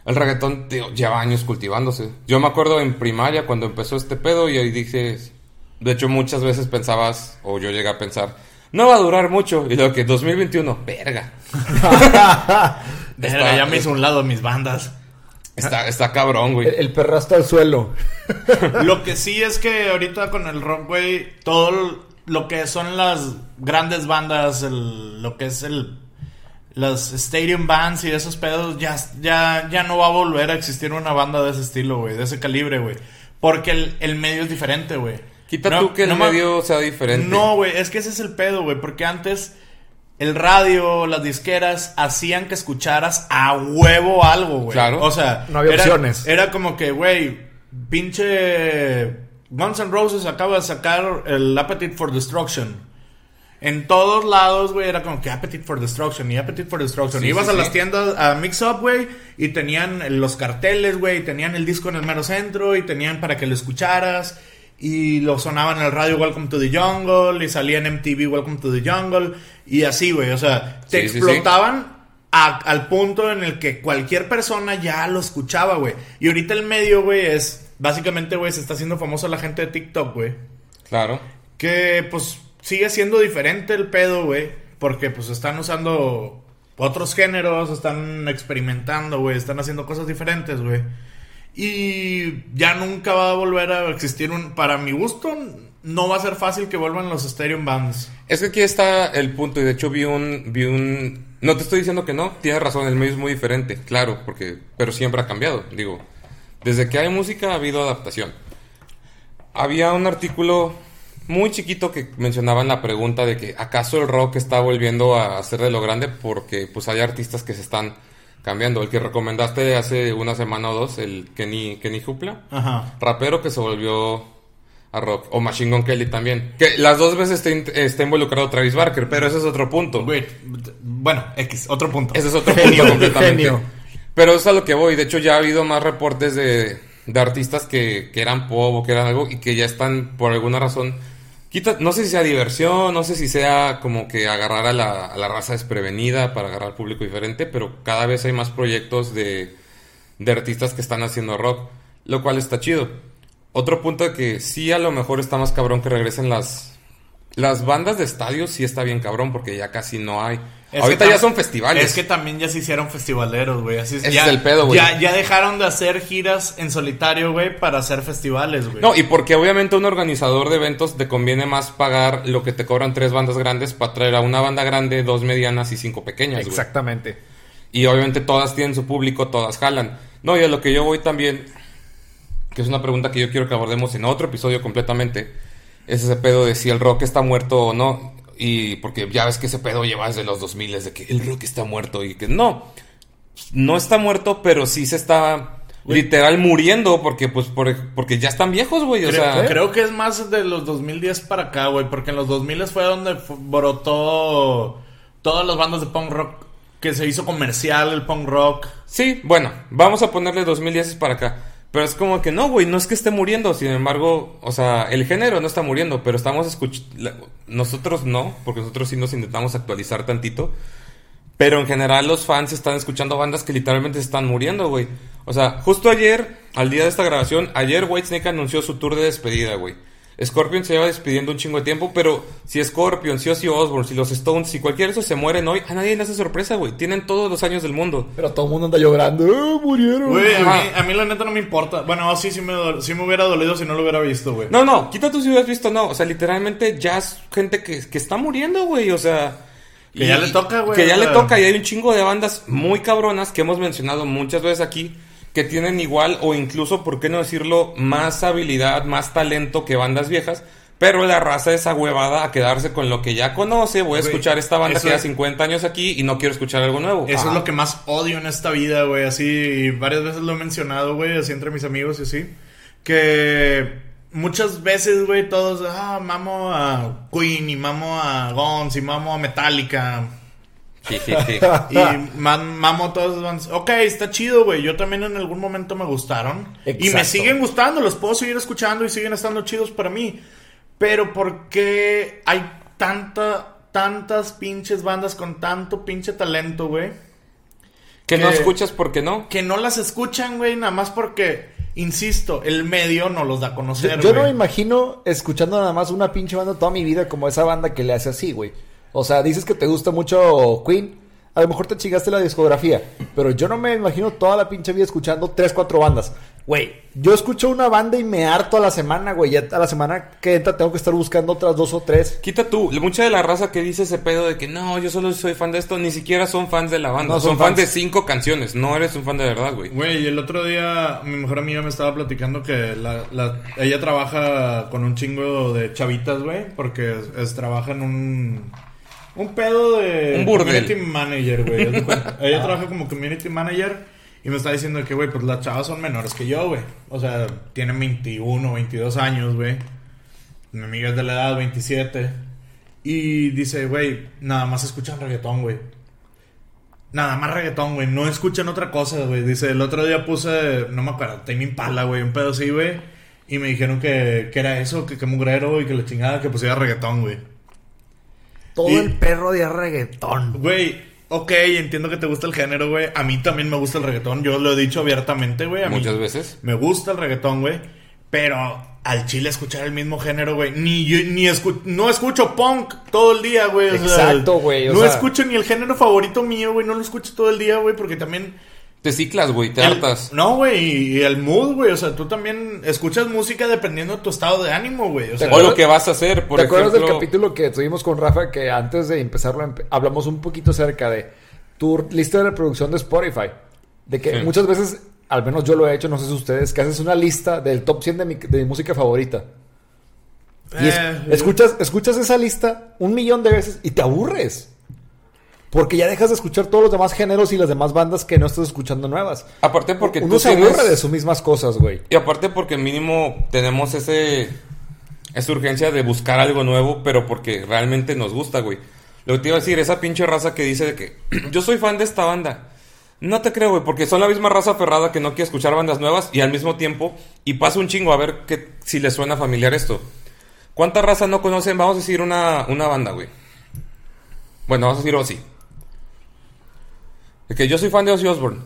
el reggaetón tío, lleva años cultivándose. Yo me acuerdo en primaria cuando empezó este pedo y ahí dices, de hecho muchas veces pensabas, o yo llegué a pensar, no va a durar mucho. Y lo que 2021, verga. Verga, está- ya me hizo un lado mis bandas. Está, está cabrón, güey. El, el perro hasta el suelo. Lo que sí es que ahorita con el rock, güey, todo lo que son las grandes bandas, el- lo que es el las stadium bands y esos pedos, ya, ya, ya no va a volver a existir una banda de ese estilo, güey, de ese calibre, güey. Porque el, el medio es diferente, güey. Quita No- tú que el no medio sea diferente. No, güey, es que ese es el pedo, güey, porque antes el radio, las disqueras hacían que escucharas a huevo algo, güey. Claro. O sea, No había era, opciones. Era como que, güey, pinche Guns N' Roses acaba de sacar el Appetite for Destruction. En todos lados, güey, era como que Appetite for Destruction y Appetite for Destruction. Sí, Ibas sí, a sí. las tiendas, a Mix Up, güey, y tenían los carteles, güey, y tenían el disco en el mero centro, y tenían para que lo escucharas, y lo sonaban en el radio Welcome to the Jungle, y salía en MTV Welcome to the Jungle, y así, güey, o sea, te explotaban a- al punto en el que cualquier persona ya lo escuchaba, güey. Y ahorita el medio, güey, es, básicamente, güey, se está haciendo famosa la gente de TikTok, güey. Claro. Que pues sigue siendo diferente el pedo, güey. Porque pues están usando otros géneros, están experimentando, güey. Están haciendo cosas diferentes, güey. Y ya nunca va a volver a existir un... Para mi gusto, no va a ser fácil que vuelvan los Stadium Bands. Es que aquí está el punto y de hecho vi un vi un no te estoy diciendo que no, tienes razón, el medio es muy diferente, claro, porque pero siempre ha cambiado, digo. Desde que hay música ha habido adaptación. Había un artículo muy chiquito que mencionaban la pregunta de que acaso el rock está volviendo a ser de lo grande porque pues hay artistas que se están cambiando. El que recomendaste hace una semana o dos, el Kenny Kenny Jupla, Ajá. rapero que se volvió a rock. O Machine Gun Kelly también. Que las dos veces está, in- está involucrado Travis Barker, pero ese es otro punto. Bueno, X, otro punto. Ese es otro Genio, punto completamente. genio. Pero es a lo que voy. De hecho, ya ha habido más reportes de, de artistas que, que eran pop o que eran algo y que ya están por alguna razón. No sé si sea diversión, no sé si sea como que agarrar a la, a la raza desprevenida para agarrar público diferente, pero cada vez hay más proyectos de, de artistas que están haciendo rock, lo cual está chido. Otro punto que sí a lo mejor está más cabrón que regresen las, las bandas de estadios, sí está bien cabrón porque ya casi no hay. Es Ahorita ya son festivales. Es que también ya se hicieron festivaleros, güey. Así Ese ya, es el pedo, güey. Ya, ya dejaron de hacer giras en solitario, güey, para hacer festivales, güey. No, y porque obviamente a un organizador de eventos te conviene más pagar lo que te cobran tres bandas grandes para traer a una banda grande, dos medianas y cinco pequeñas, güey. Exactamente. Y obviamente todas tienen su público, todas jalan. No, y a lo que yo voy también, que es una pregunta que yo quiero que abordemos en otro episodio completamente, es ese pedo de si el rock está muerto o no. Y porque ya ves que ese pedo lleva desde los 2000 de que el rock está muerto y que no, no está muerto, pero sí se está literal muriendo porque pues por- porque ya están viejos, güey, o Creo, sea, creo que es más de los 2010 para acá, güey. Porque en los 2000 fue donde brotó todas las bandas de punk rock. Que se hizo comercial el punk rock. Sí, bueno, vamos a ponerle 2010 para acá. Pero es como que no, güey, no es que esté muriendo. Sin embargo, o sea, el género no está muriendo, pero estamos escuchando. Nosotros no, porque nosotros sí nos intentamos actualizar tantito. Pero en general los fans están escuchando bandas que literalmente están muriendo, güey. O sea, justo ayer, al día de esta grabación, ayer Whitesnake anunció su tour de despedida, güey. Scorpion se lleva despidiendo un chingo de tiempo, pero si Scorpion, si Ozzy Osbourne, si los Stones, si cualquiera de esos se mueren hoy, a nadie le hace sorpresa, güey. Tienen todos los años del mundo. Pero todo el mundo anda llorando. ¡Ah, murieron! Güey, a mí, a mí la neta no me importa. Bueno, sí, sí me, sí me hubiera dolido si no lo hubiera visto, güey. No, no, quita tú si hubieras visto, no. O sea, literalmente ya es gente que, que está muriendo, güey. O sea. Que ya le toca, güey, Que ya le toca. Y hay un chingo de bandas muy cabronas que hemos mencionado muchas veces aquí. Que tienen igual o incluso, ¿por qué no decirlo? Más habilidad, más talento que bandas viejas. Pero la raza es huevada a quedarse con lo que ya conoce. Voy a escuchar esta banda que lleva es- 50 años aquí y no quiero escuchar algo nuevo. Eso Ajá. es lo que más odio en esta vida, güey. Así, varias veces lo he mencionado, güey, así entre mis amigos y así. Que muchas veces, güey, todos, ah, mamo a Queen y mamo a Guns y mamo a Metallica. Sí, sí, sí. Y man- mamo a todas esas bandas. Ok, está chido, güey. Yo también en algún momento me gustaron. Y me siguen gustando. Los puedo seguir escuchando y siguen estando chidos para mí. Pero ¿por qué hay tanta, tantas pinches bandas con tanto pinche talento, güey? que no escuchas porque no. Que no las escuchan, güey, nada más porque, insisto, el medio no los da a Yo, conocer, yo no me imagino escuchando nada más una pinche banda toda mi vida como esa banda que le hace así, güey. O sea, dices que te gusta mucho Queen. A lo mejor te chingaste la discografía. Pero yo no me imagino toda la pinche vida escuchando tres, cuatro bandas. Güey, yo escucho una banda y me harto a la semana, güey. Ya a la semana que entra tengo que estar buscando otras dos o tres. Quita tú, mucha de la raza que dice ese pedo de que no, yo solo soy fan de esto, ni siquiera son fans de la banda. No, son son fans fans. de cinco canciones, no eres un fan de verdad, güey. Güey, el otro día mi mejor amiga me estaba platicando que la, la- ella trabaja con un chingo de chavitas, güey, porque es, es- trabaja en un un pedo de Un burdel. community manager, güey. ella trabaja como community manager y me está diciendo que, güey, pues las chavas son menores que yo, güey. O sea, tienen 21, 22 años, güey. Mi amiga es de la edad 27 y dice, güey, nada más escuchan reggaetón, güey. Nada más reggaetón, güey. No escuchan otra cosa, güey. Dice, el otro día puse, no me acuerdo, Tame Impala, güey. Un pedo así, güey. Y me dijeron que, que era eso, que, que mugrero y que la chingada que pusiera reggaetón, güey. Todo Y- el perro de reggaetón. Güey, ok, entiendo que te gusta el género, güey. A mí también me gusta el reggaetón. Yo lo he dicho abiertamente, güey. A mí Muchas veces. Me gusta el reggaetón, güey. Pero al chile escuchar el mismo género, güey. Ni yo, ni escu- no escucho punk todo el día, güey. Exacto, güey, o No sea- escucho ni el género favorito mío, güey. No lo escucho todo el día, güey. Porque también Te ciclas, güey, te el- hartas. No, güey, y, y el mood, güey. O sea, tú también escuchas música dependiendo de tu estado de ánimo, güey. O sea, O lo que vas a hacer, por ¿Te acuerdas del capítulo que tuvimos con Rafa que antes de empezarlo empe- hablamos un poquito acerca de tu lista de reproducción de Spotify? De que Sí. muchas veces, al menos yo lo he hecho, no sé si ustedes, que haces una lista del top 100 de mi, de mi música favorita. Y es- Eh, escuchas, escuchas esa lista un millón de veces y te aburres. Porque ya dejas de escuchar todos los demás géneros y las demás bandas que no estás escuchando nuevas. Aparte porque Uno tú se tienes- aburre de sus mismas cosas, güey. Y aparte porque mínimo tenemos ese esa urgencia de buscar algo nuevo, pero porque realmente nos gusta, güey. Lo que te iba a decir, esa pinche raza que dice de que yo soy fan de esta banda. No te creo, güey, porque son la misma raza aferrada que no quiere escuchar bandas nuevas y al mismo tiempo, y pasa un chingo a ver que, si les suena familiar esto. ¿Cuánta raza no conocen? Vamos a decir una, una banda, güey. Bueno, vamos a decir Ozzy. De que yo soy fan de Ozzy Osbourne.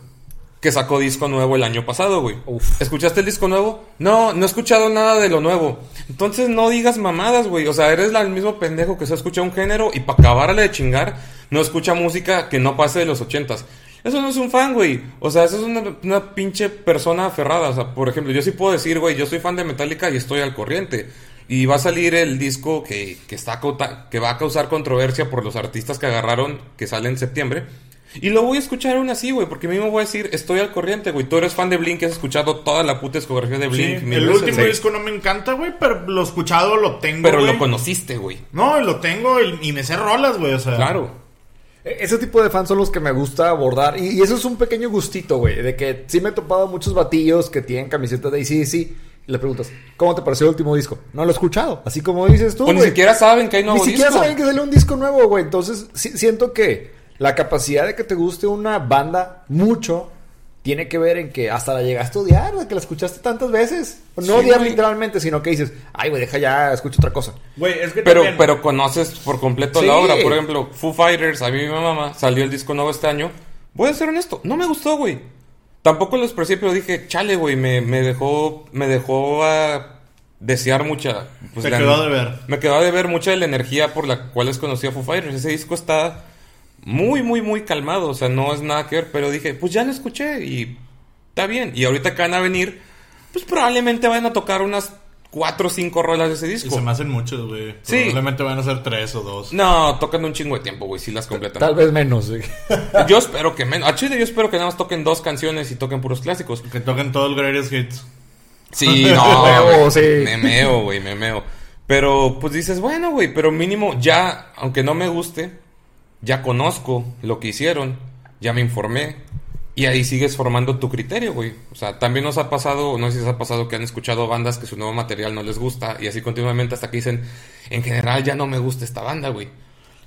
Que sacó disco nuevo el año pasado, güey. Uf. ¿Escuchaste el disco nuevo? No, no he escuchado nada de lo nuevo. Entonces no digas mamadas, güey. O sea, eres la- el mismo pendejo que se escucha un género y para acabarle de chingar, no escucha música que no pase de los ochentas. Eso no es un fan, güey. O sea, eso es una, una pinche persona aferrada. O sea, por ejemplo, yo sí puedo decir, güey, yo soy fan de Metallica y estoy al corriente. Y va a salir el disco que, que, está, que va a causar controversia por los artistas que agarraron, que sale en septiembre. Y lo voy a escuchar aún así, güey, porque a mí me voy a decir, estoy al corriente, güey. Tú eres fan de Blink, has escuchado toda la puta discografía de Sí, Blink. el veces, último disco no me encanta, güey, pero lo escuchado lo tengo, Pero lo conociste, güey. No, lo tengo y, y me sé rolas, güey, o sea. Claro. E- Ese tipo de fans son los que me gusta abordar. Y, y eso es un pequeño gustito, güey. De que sí me he topado muchos batillos que tienen camisetas de ACDC. Y le preguntas, ¿cómo te pareció el último disco? No lo he escuchado. Así como dices tú, O ni siquiera saben que hay nuevo Ni siquiera disco. saben que salió un disco nuevo, güey. Entonces, sí- siento que la capacidad de que te guste una banda mucho tiene que ver en que hasta la llegaste a odiar, de que la escuchaste tantas veces. No Sí, odiar güey. literalmente, sino que dices, ay, güey, deja ya, escucho otra cosa. Güey, es que Pero, también- pero conoces por completo Sí. la obra. Por ejemplo, Foo Fighters, a mí mi mamá salió el disco nuevo este año. Voy a ser honesto, no me gustó, güey. Tampoco lo expresé, pero dije, chale, güey, me, me dejó, me dejó a desear mucha. pues, la- quedó a deber. Me quedó a deber mucha de la energía por la cual les conocí a Foo Fighters. Ese disco está muy, muy, muy calmado. O sea, no es nada que ver, pero dije, pues ya lo escuché y está bien. Y ahorita que van a venir, pues probablemente vayan a tocar unas cuatro o cinco rolas de ese Y disco. se me hacen muchos, güey. Sí. Probablemente van a ser tres o dos. No, tocan un chingo de tiempo, güey, si las completan. Tal vez menos, güey. Yo espero que menos. A Chile yo espero que nada más toquen dos canciones y toquen puros clásicos. Que toquen todo el Greatest Hits. Sí, no, güey, sí. me meo, güey, me meo. Pero pues dices, bueno, güey, pero mínimo ya, aunque no me guste, ya conozco lo que hicieron, ya me informé. Y ahí sigues formando tu criterio, güey. O sea, también nos ha pasado, no sé si os ha pasado que han escuchado bandas que su nuevo material no les gusta y así continuamente hasta que dicen, en general ya no me gusta esta banda, güey.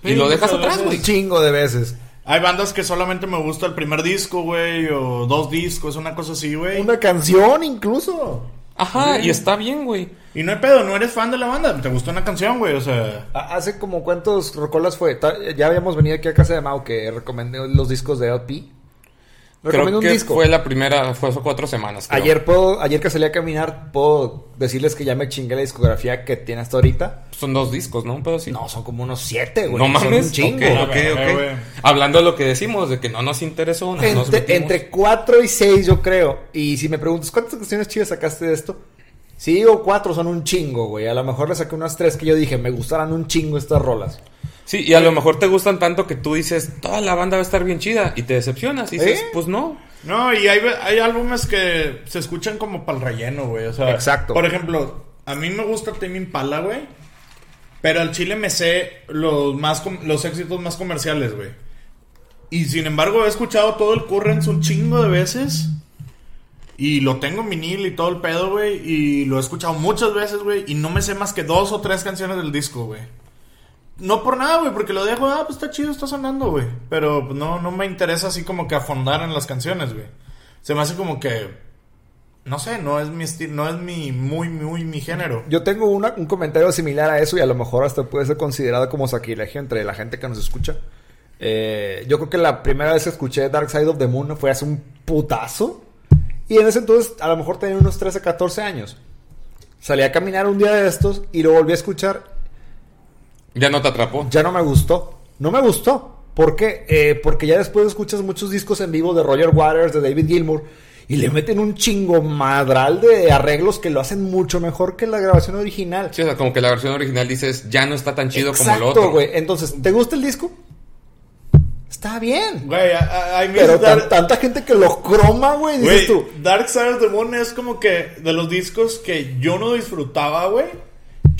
Y Sí, lo dejas atrás, güey. Un chingo de veces. Hay bandas que solamente me gusta el primer disco, güey, o dos discos, una cosa así, güey. Una canción incluso. Ajá, y está bien, güey. Y no hay pedo, no eres fan de la banda, te gustó una canción, güey, o sea... Ha- Hace como cuántos rocolas fue. Ya habíamos venido aquí a casa de Mau que recomendé los discos de LP. Recomiendo Creo un que disco. fue la primera, fue hace cuatro semanas. creo. Ayer puedo, ayer que salí a caminar, puedo decirles que ya me chingué la discografía que tiene hasta ahorita. Son dos discos, ¿no? Un pedo así. No, son como unos siete, güey. No Son mames. un chingo. Hablando de lo que decimos, de que no nos interesó, no nos Entre, entre 4 y 6, yo creo. Y si me preguntas, ¿cuántas canciones chidas sacaste de esto? Si digo 4, son un chingo, güey. A lo mejor le saqué unas 3 que yo dije, me gustarán un chingo estas rolas. Sí, y a lo mejor te gustan tanto que tú dices, toda la banda va a estar bien chida, y te decepcionas. Y dices, ¿Eh? pues no. No, y hay, hay álbumes que se escuchan como para el relleno, güey, o sea... Exacto. Por ejemplo, a mí me gusta Tame Impala, güey, pero al chile me sé los, más com- los éxitos más comerciales, güey. Y sin embargo he escuchado todo el Currents un chingo de veces... Y lo tengo en vinil y todo el pedo, güey. Y lo he escuchado muchas veces, güey. Y no me sé más que dos o tres canciones del disco, güey. No por nada, güey, porque lo dejo, ah, pues está chido, está sonando, güey. Pero pues, no, no me interesa así como que afondar en las canciones, güey. Se me hace como que. No sé, no es mi estilo, no es mi, muy, muy mi género. Yo tengo un comentario similar a eso y a lo mejor hasta puede ser considerado como sacrilegio entre la gente que nos escucha. Eh, yo creo que la primera vez que escuché Dark Side of the Moon fue hace un putazo. Y en ese entonces a lo mejor tenía unos 13, 14 años. Salí a caminar un día de estos y lo volví a escuchar. Ya no te atrapó. Ya no me gustó. No me gustó. ¿Por qué? Eh, porque ya después escuchas muchos discos en vivo de Roger Waters, de David Gilmour. Y le meten un chingo madral de arreglos que lo hacen mucho mejor que la grabación original. Sí, o sea, como que la versión original dices, ya no está tan chido como Exacto, otro. güey. Entonces, ¿te gusta el disco? Está bien. Güey, a mí Pero Dark- tan- tanta gente que lo croma, güey, dices tú. Dark Side of the Moon es como que de los discos que yo no disfrutaba, güey.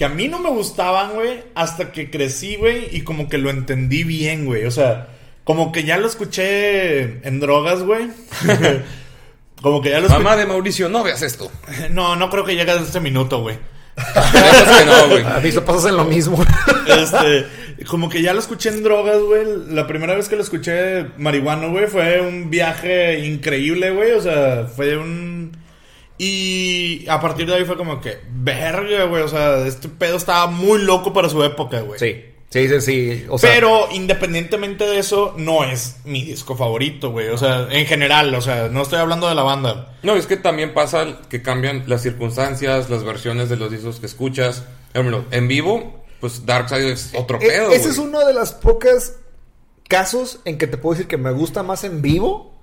Que a mí no me gustaban, güey. Hasta que crecí, güey. Y como que lo entendí bien, güey. O sea, como que ya lo escuché en drogas, güey. como que ya lo escuché. Mamá de Mauricio, no veas esto. No, no creo que llegue a este minuto, güey. No, güey. A mí se pasas en lo mismo. Este, como que ya lo escuché en drogas, güey. La primera vez que lo escuché marihuano, güey, fue un viaje increíble, güey. O sea, fue un... Y a partir de ahí fue como que, verga, güey. O sea, este pedo estaba muy loco para su época, güey. sí, sí, sí, sí. O sea, Pero independientemente de eso, no es mi disco favorito, güey. O sea, en general, o sea, no estoy hablando de la banda. No, es que también pasa que cambian las circunstancias, las versiones de los discos que escuchas. En vivo, pues Dark Side es otro e- pedo. ese es uno de las pocas casos en que te puedo decir que me gusta más en vivo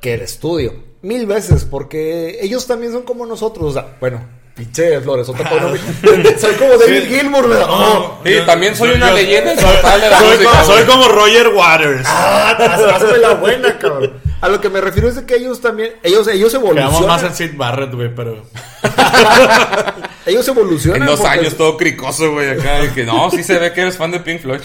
que el estudio. Mil veces, porque ellos también son como nosotros. O sea, bueno, pinche floresota por nombre. Soy como David Sí. Gilmour, ¿verdad? Oh, Sí, también soy una yo- leyenda soy- total de la soy música, como-. Soy como Roger Waters. ah, hazme la buena, cabrón. A lo que me refiero es de que ellos también, ellos, ellos Quedamos evolucionan. más en Sid Barrett, güey, pero... Ellos evolucionan. En dos porque- años todo cricoso, güey, acá. de que no, sí se ve que eres fan de Pink Floyd.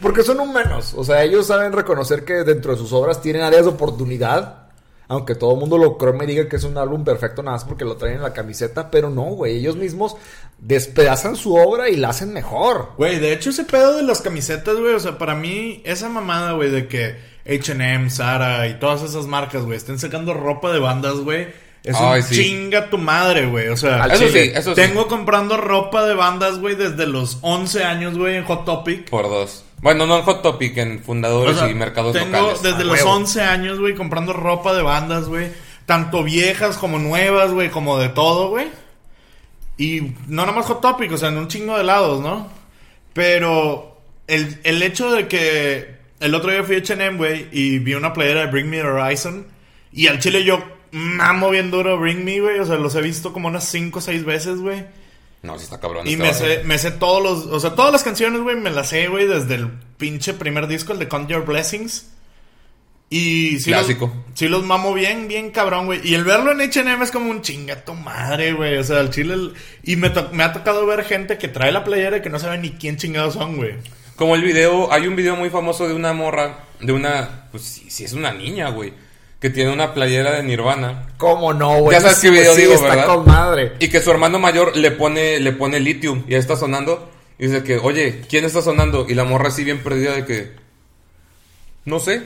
Porque son humanos. O sea, ellos saben reconocer que dentro de sus obras tienen áreas de oportunidad. Aunque todo el mundo lo cree y diga que es un álbum perfecto nada más porque lo traen en la camiseta. Pero no, güey. Ellos mismos despedazan su obra y la hacen mejor. Güey, de hecho ese pedo de las camisetas, güey, o sea, para mí esa mamada, güey, de que H&M, Zara y todas esas marcas, güey, estén sacando ropa de bandas, güey, es Ay, un sí. chinga tu madre, güey, o sea, Eso chile. sí, eso sí. tengo comprando ropa de bandas, güey, desde los 11 años, güey, en Hot Topic. Por dos. Bueno, no en Hot Topic, en O fundadores sea, y mercados tengo locales. desde A los huevo. 11 años, güey, comprando ropa de bandas, güey. Tanto viejas como nuevas, güey, como de todo, güey. Y no nomás Hot Topic, o sea, en un chingo de lados, ¿no? Pero el, el hecho de que el otro día fui a H&M, güey, y vi una playera de Bring Me the Horizon. Y al chile yo mamo bien duro Bring Me, güey. O sea, los he visto como unas 5 o 6 veces, güey. No, sí está cabrón. Y este me sé, me sé todos los... O sea, todas las canciones, güey, me las sé, güey, desde el pinche primer disco, el de Count Your Blessings. Y sí Clásico. Los, sí los mamo bien, bien cabrón, güey. Y el verlo en H&M es como un chinga tu madre, güey. O sea, el chile... el- Y me, to- me ha tocado ver gente que trae la playera y que no sabe ni quién chingados son, güey. Como el video, hay un video muy famoso de una morra, de una, pues sí, sí es una niña, güey, que tiene una playera de Nirvana. ¿Cómo no, güey? Ya sabes qué video Sí, digo, está ¿verdad? con madre. Y que su hermano mayor le pone, le pone lithium y ya está sonando. Y dice que, oye, ¿quién está sonando? Y la morra así bien perdida de que, no sé.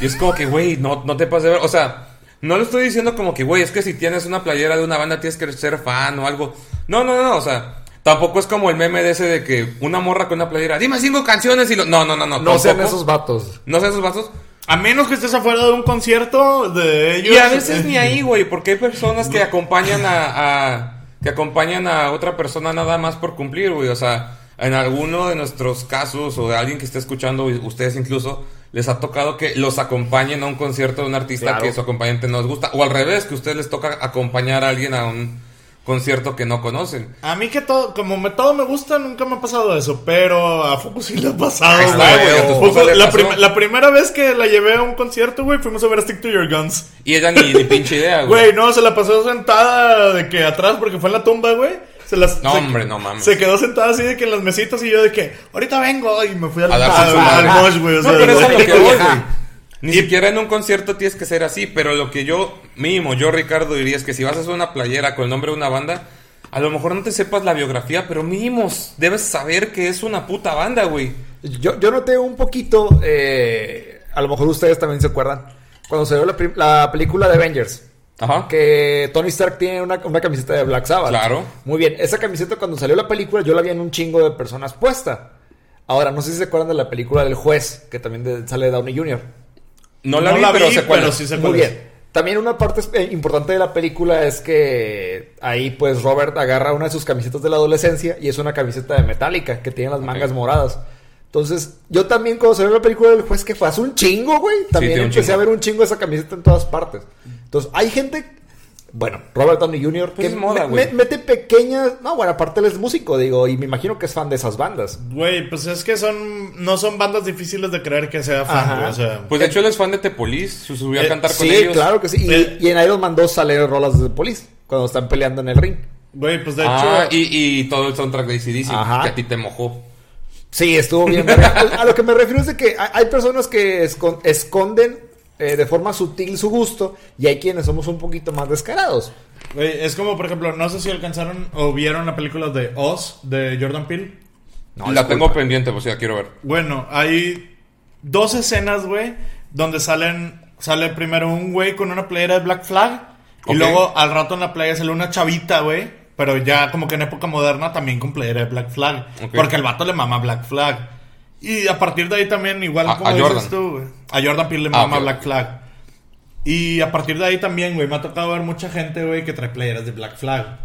Y es como que, güey, no, no te pases de ver. O sea, no le estoy diciendo como que, güey, es que si tienes una playera de una banda tienes que ser fan o algo. No, no, no, o sea, tampoco es como el meme de ese de que una morra con una playera, dime cinco canciones y lo... No, no, no, no. No sean tampoco. esos vatos. No sean esos vatos. A menos que estés afuera de un concierto de ellos. Y a veces ni ahí, güey, porque hay personas que acompañan a, a- que acompañan a otra persona nada más por cumplir, güey. O sea, en alguno de nuestros casos o de alguien que esté escuchando, ustedes incluso, les ha tocado que los acompañen a un concierto de un artista Claro. que su acompañante no les gusta. O al revés, que a ustedes les toca acompañar a alguien a un concierto que no conocen. A mí que todo, como me, todo me gusta, nunca me ha pasado eso, pero a Fuku sí le ha pasado, güey. Fuku- la, prim- la primera vez que la llevé a un concierto, güey, fuimos a ver a Stick to Your Guns. Y ella ni, ni pinche idea, güey. Güey, no, se la pasó sentada de que atrás porque fue en la tumba, güey. Se las, No, se- hombre, no mames. Se quedó sentada así de que en las mesitas y yo de que, ahorita vengo y me fui al, A mosh, güey. No, pero es a lo que voy, güey. Ni siquiera en un concierto tienes que ser así, pero lo que yo, mínimo, yo Ricardo diría es que si vas a hacer una playera con el nombre de una banda, a lo mejor no te sepas la biografía, pero mínimo debes saber que es una puta banda, güey. Yo, yo noté un poquito, eh, a lo mejor ustedes también se acuerdan, cuando salió la, prim- la película de Avengers, Ajá. que Tony Stark tiene una, una camiseta de Black Sabbath. Claro. Muy bien, esa camiseta cuando salió la película yo la vi en un chingo de personas puesta. Ahora, no sé si se acuerdan de la película del juez, que también de- sale de Downey Jr. No la vi, pero sé cuál pero es. sí sé Muy cuál es. bien. También una parte eh, importante de la película es que ahí pues Robert agarra una de sus camisetas de la adolescencia y es una camiseta de Metallica que tiene las mangas moradas. Entonces, yo también cuando salió la película del juez que fue hace un chingo, güey, también empecé a ver un chingo esa camiseta en todas partes. Entonces, hay gente, bueno, Robert Downey Jr. Pues que es moda, me- güey. me- mete pequeñas, no, bueno, aparte él es músico, digo, y me imagino que es fan de esas bandas. Güey, pues es que son, no son bandas difíciles de creer que sea fan, güey, o sea. Pues de hecho él es fan de Tepolis, se subió a Eh, cantar con Sí, ellos. claro que sí. Y, Eh. y en Iron Man 2 sale rolas de Police cuando están peleando en el ring. Güey, pues de hecho. Ah, y, y todo el soundtrack de ACDC, Ajá. que a ti te mojó. Sí, estuvo bien. a lo que me refiero es de que hay hay personas que escon- esconden eh, de forma sutil su gusto y hay quienes somos un poquito más descarados. Es como, por ejemplo, no sé si alcanzaron o vieron la película de Oz de Jordan Peele. No, la disculpa. tengo pendiente, pues ya quiero ver. Bueno, hay dos escenas, güey, donde salen, sale primero un güey con una playera de Black Flag y luego al rato en la playa sale una chavita, güey, pero ya como que en época moderna también con playera de Black Flag, porque el vato le mama Black Flag. Y a partir de ahí también, igual A- como a dices Jordan. tú, güey, a Jordan Peele le Ah, mama. Black Flag. Y a partir de ahí también, güey, me ha tocado ver mucha gente, güey, que trae playeras de Black Flag.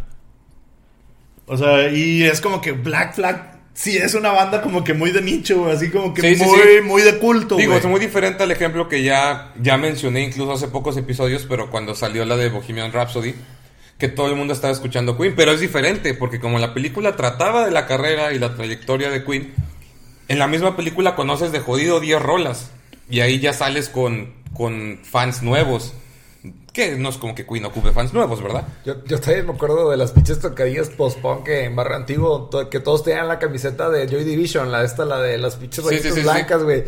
O sea, y es como que Black Flag sí es una banda como que muy de nicho, güey, así como que Sí, sí, muy, sí. muy de culto, Digo, güey. es muy diferente al ejemplo que ya, ya mencioné incluso hace pocos episodios, pero cuando salió la de Bohemian Rhapsody, que todo el mundo estaba escuchando Queen, pero es diferente, porque como la película trataba de la carrera y la trayectoria de Queen, en la misma película conoces de jodido 10 rolas, y ahí ya sales con, con fans nuevos. Que no es como que Queen ocupe fans nuevos, ¿verdad? Yo, yo todavía me acuerdo de las pinches tocadillas post-punk que en Barrio Antiguo, to- que todos tenían la camiseta de Joy Division, la esta, la de las pinches Sí, blancas, güey.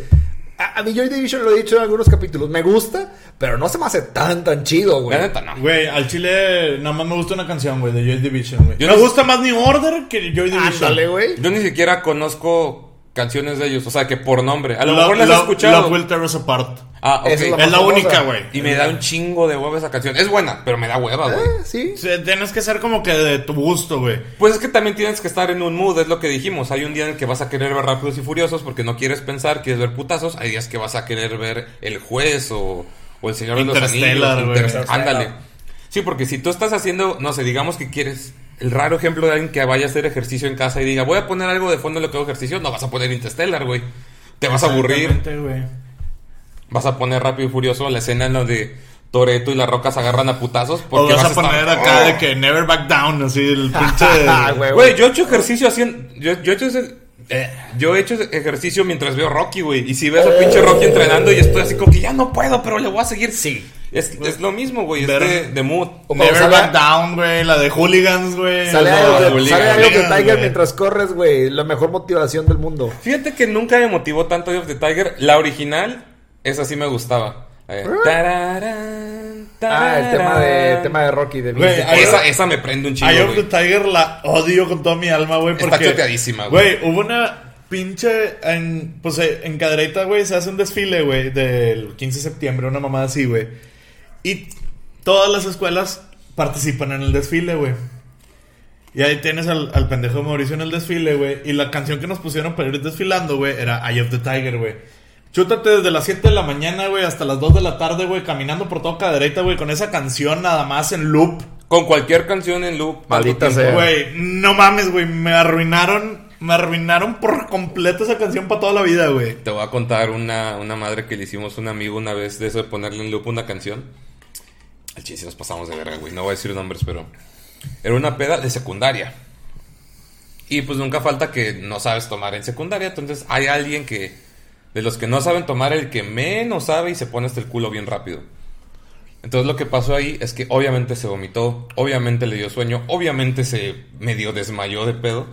A, a mí Joy Division lo he dicho en algunos capítulos, me gusta, pero no se me hace tan, tan chido, güey. La neta, no. Güey, al chile nada más me gusta una canción, güey, de Joy Division, güey. Yo Me no- gusta más New Order que Joy Division. Ándale, güey. Yo ni siquiera conozco canciones de ellos, o sea, que por nombre. A lo Love- mejor las he Love- escuchado. Will Tear Us Apart. Ah, ok. Es la única, güey. Y me da un chingo de hueva esa canción. Es buena, pero me da hueva, güey. Eh, sí. Tienes que ser como que de tu gusto, güey. Pues es que también tienes que estar en un mood, es lo que dijimos. Hay un día en el que vas a querer ver Rápidos y Furiosos porque no quieres pensar, quieres ver putazos. Hay días que vas a querer ver El Juez o, o El Señor de los Anillos. Interstellar, güey. Inter- Ándale. Sí, porque si tú estás haciendo, no sé, digamos que quieres el raro ejemplo de alguien que vaya a hacer ejercicio en casa y diga, voy a poner algo de fondo en lo que hago ejercicio, no vas a poner Interstellar, güey. Te vas a aburrir. Vas a poner Rápido y Furioso la escena en donde Toreto y las rocas agarran a putazos. O Porque vas a estar- poner acá ¡Oh! de que Never Back Down, así el pinche. Ah, güey. Güey, yo he hecho ejercicio haciendo. Yo, yo he hecho ese- eh, yo he hecho ejercicio mientras veo Rocky, güey. Y si ves a pinche Rocky entrenando y estoy así como que ya no puedo, pero le voy a seguir. Sí. Es, es lo mismo, güey. Es de, de mood. O Never sale- Back Down, güey. La de Hooligans, güey. Sale O sea, algo de, Hooligan. sale algo de Tiger mientras corres, güey. La mejor motivación del mundo. Fíjate que nunca me motivó tanto Eye of the Tiger. La original, esa sí me gustaba. Eh, tararán, Ah, el tema de, tema de Rocky, de Güey, Esa, esa me prende un chingo. Eye of the Tiger la odio con toda mi alma, güey. Está Porque, choteadísima, güey. Güey, hubo una pinche. En, pues eh, en Cadereyta, güey, se hace un desfile, güey, del 15 de septiembre, una mamada así, güey. Y todas las escuelas participan en el desfile, güey. Y ahí tienes al, al pendejo de Mauricio en el desfile, güey. Y la canción que nos pusieron para ir desfilando, güey, era Eye of the Tiger, güey. Chútate desde las 7 de la mañana, güey, hasta las 2 de la tarde, güey, caminando por todo Cadereyta, güey, con esa canción nada más en loop. Con cualquier canción en loop. Maldita sea. Güey, no mames, güey. Me arruinaron. Me arruinaron por completo esa canción para toda la vida, güey. Te voy a contar una, una madre que le hicimos a un amigo una vez de eso de ponerle en loop una canción. Al chiste nos pasamos de verga, güey. No voy a decir nombres, pero. Era una peda de secundaria. Y pues nunca falta que no sabes tomar en secundaria. Entonces hay alguien que. De los que no saben tomar, el que menos sabe y se pone hasta el culo bien rápido. Entonces lo que pasó ahí es que obviamente se vomitó, obviamente le dio sueño, obviamente se medio desmayó de pedo.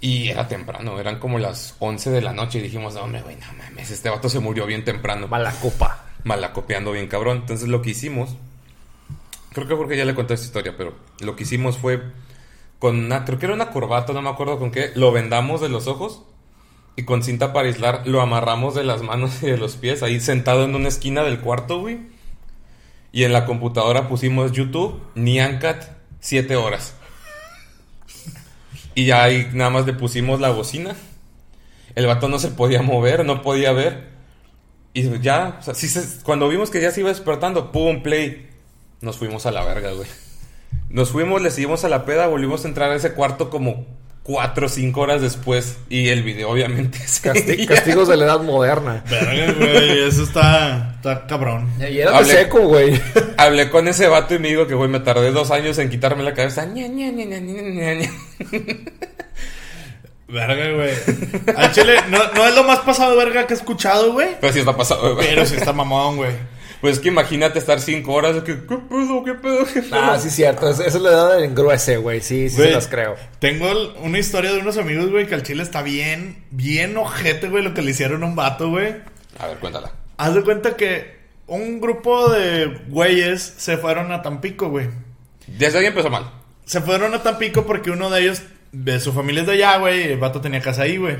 Y era temprano, eran como las 11 de la noche y dijimos, hombre, güey, no mames, este vato se murió bien temprano. Mala copa. Malacopeando bien cabrón. Entonces lo que hicimos, creo que Jorge ya le conté esta historia, pero lo que hicimos fue con una, creo que era una corbata, no me acuerdo con qué, lo vendamos de los ojos y con cinta para aislar lo amarramos de las manos y de los pies ahí sentado en una esquina del cuarto, güey. Y en la computadora pusimos YouTube, Nyancat, 7 horas. Y ya ahí nada más le pusimos la bocina. El vato no se podía mover, no podía ver. Y ya, o sea, sí se- cuando vimos que ya se iba despertando, pum, play. Nos fuimos a la verga, güey. Nos fuimos, le seguimos a la peda, volvimos a entrar a ese cuarto como cuatro o cinco horas después. Y el video, obviamente, Casti- seguía. castigos de la edad moderna. Verga, güey. Eso está, está cabrón. Y era Hablé- seco, güey. Hablé con ese vato y me dijo que, güey, me tardé dos años en quitarme la cabeza. Ña, Ña, Ña, Ña, Ña, Ña, Ña. Verga, güey. Al chile, no, no es lo más pasado verga que he escuchado, güey. Pero sí está pasado, güey. Pero sí está mamón, güey. Pues es que imagínate estar cinco horas. de que, ¿Qué pedo? ¿Qué pedo? ¿Qué pedo? Ah, sí, cierto. Es- Esa es la edad del engruese, güey. Sí, sí, Güey, se las creo. Tengo el- una historia de unos amigos, güey, que al chile está bien, bien ojete, güey, lo que le hicieron a un vato, güey. A ver, cuéntala. Haz de cuenta que un grupo de güeyes se fueron a Tampico, güey. Desde ahí empezó mal. Se fueron a Tampico porque uno de ellos, de su familia es de allá, güey, y el vato tenía casa ahí, güey.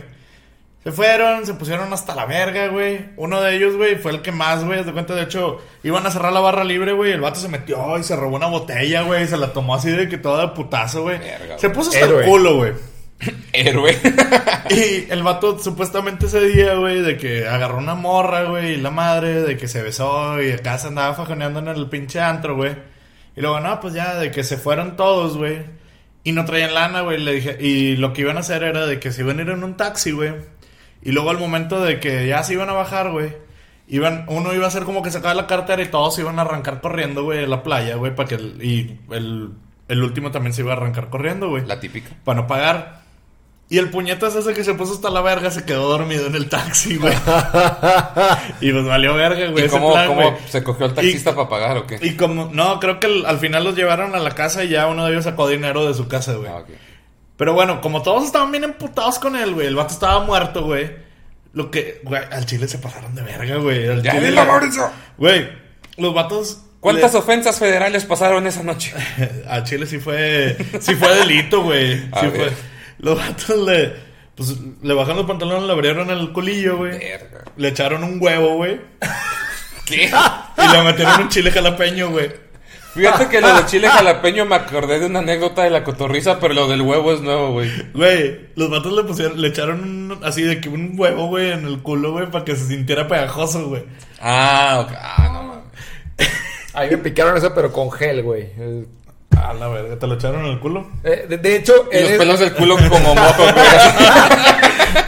Se fueron, se pusieron hasta la verga, güey. Uno de ellos, güey, fue el que más, güey. haz De cuenta, de hecho, iban a cerrar la barra libre, güey. El vato se metió y se robó una botella, güey. Se la tomó así de que toda de putazo, güey. Se puso hasta Héroe. el culo, güey. Héroe. Y el vato supuestamente ese día, güey, de que agarró una morra, güey, y la madre, de que se besó y acá se andaba fajoneando en el pinche antro, güey. Y luego, no, pues ya, de que se fueron todos, güey. Y no traían lana, güey. Le dije, y lo que iban a hacer era de que se iban a ir en un taxi, güey. Y luego al momento de que ya se iban a bajar, güey. Iban, uno iba a hacer como que sacaba la cartera y todos iban a arrancar corriendo, güey, a la playa, güey, para que el, y el, el último también se iba a arrancar corriendo, güey. La típica. Para no pagar. Y el puñetas ese que se puso hasta la verga se quedó dormido en el taxi, güey. y pues valió verga, güey. ¿Y ese cómo, plan, cómo güey. se cogió al taxista para pagar o qué? Y como, no, creo que el- al final los llevaron a la casa y ya uno de ellos sacó dinero de su casa, güey. Ah. Pero bueno, como todos estaban bien emputados con él, güey. El vato estaba muerto, güey. Lo que, güey, al chile se pasaron de verga, güey. Al Ya, chile. Güey, los vatos. ¿Cuántas le- ofensas federales pasaron esa noche? A Chile sí fue. Sí fue delito, güey. A Sí fue. Los vatos le. Pues le bajaron los pantalones, le abrieron el culillo, güey. Verga. Le echaron un huevo, güey. ¿Qué? Y le metieron un chile jalapeño, güey. Fíjate que lo de chile jalapeño me acordé de una anécdota de la cotorriza, pero lo del huevo es nuevo, güey. Güey, los vatos le pusieron, le echaron un- así de que un huevo, güey, en el culo, güey, para que se sintiera pegajoso, güey. Ah, ok. Ah, no mames. A mí me picaron eso, pero con gel, güey. Eh, A la verga, ¿te lo echaron en el culo? eh, de, de hecho, Y los es- pelos del culo como mojos, güey.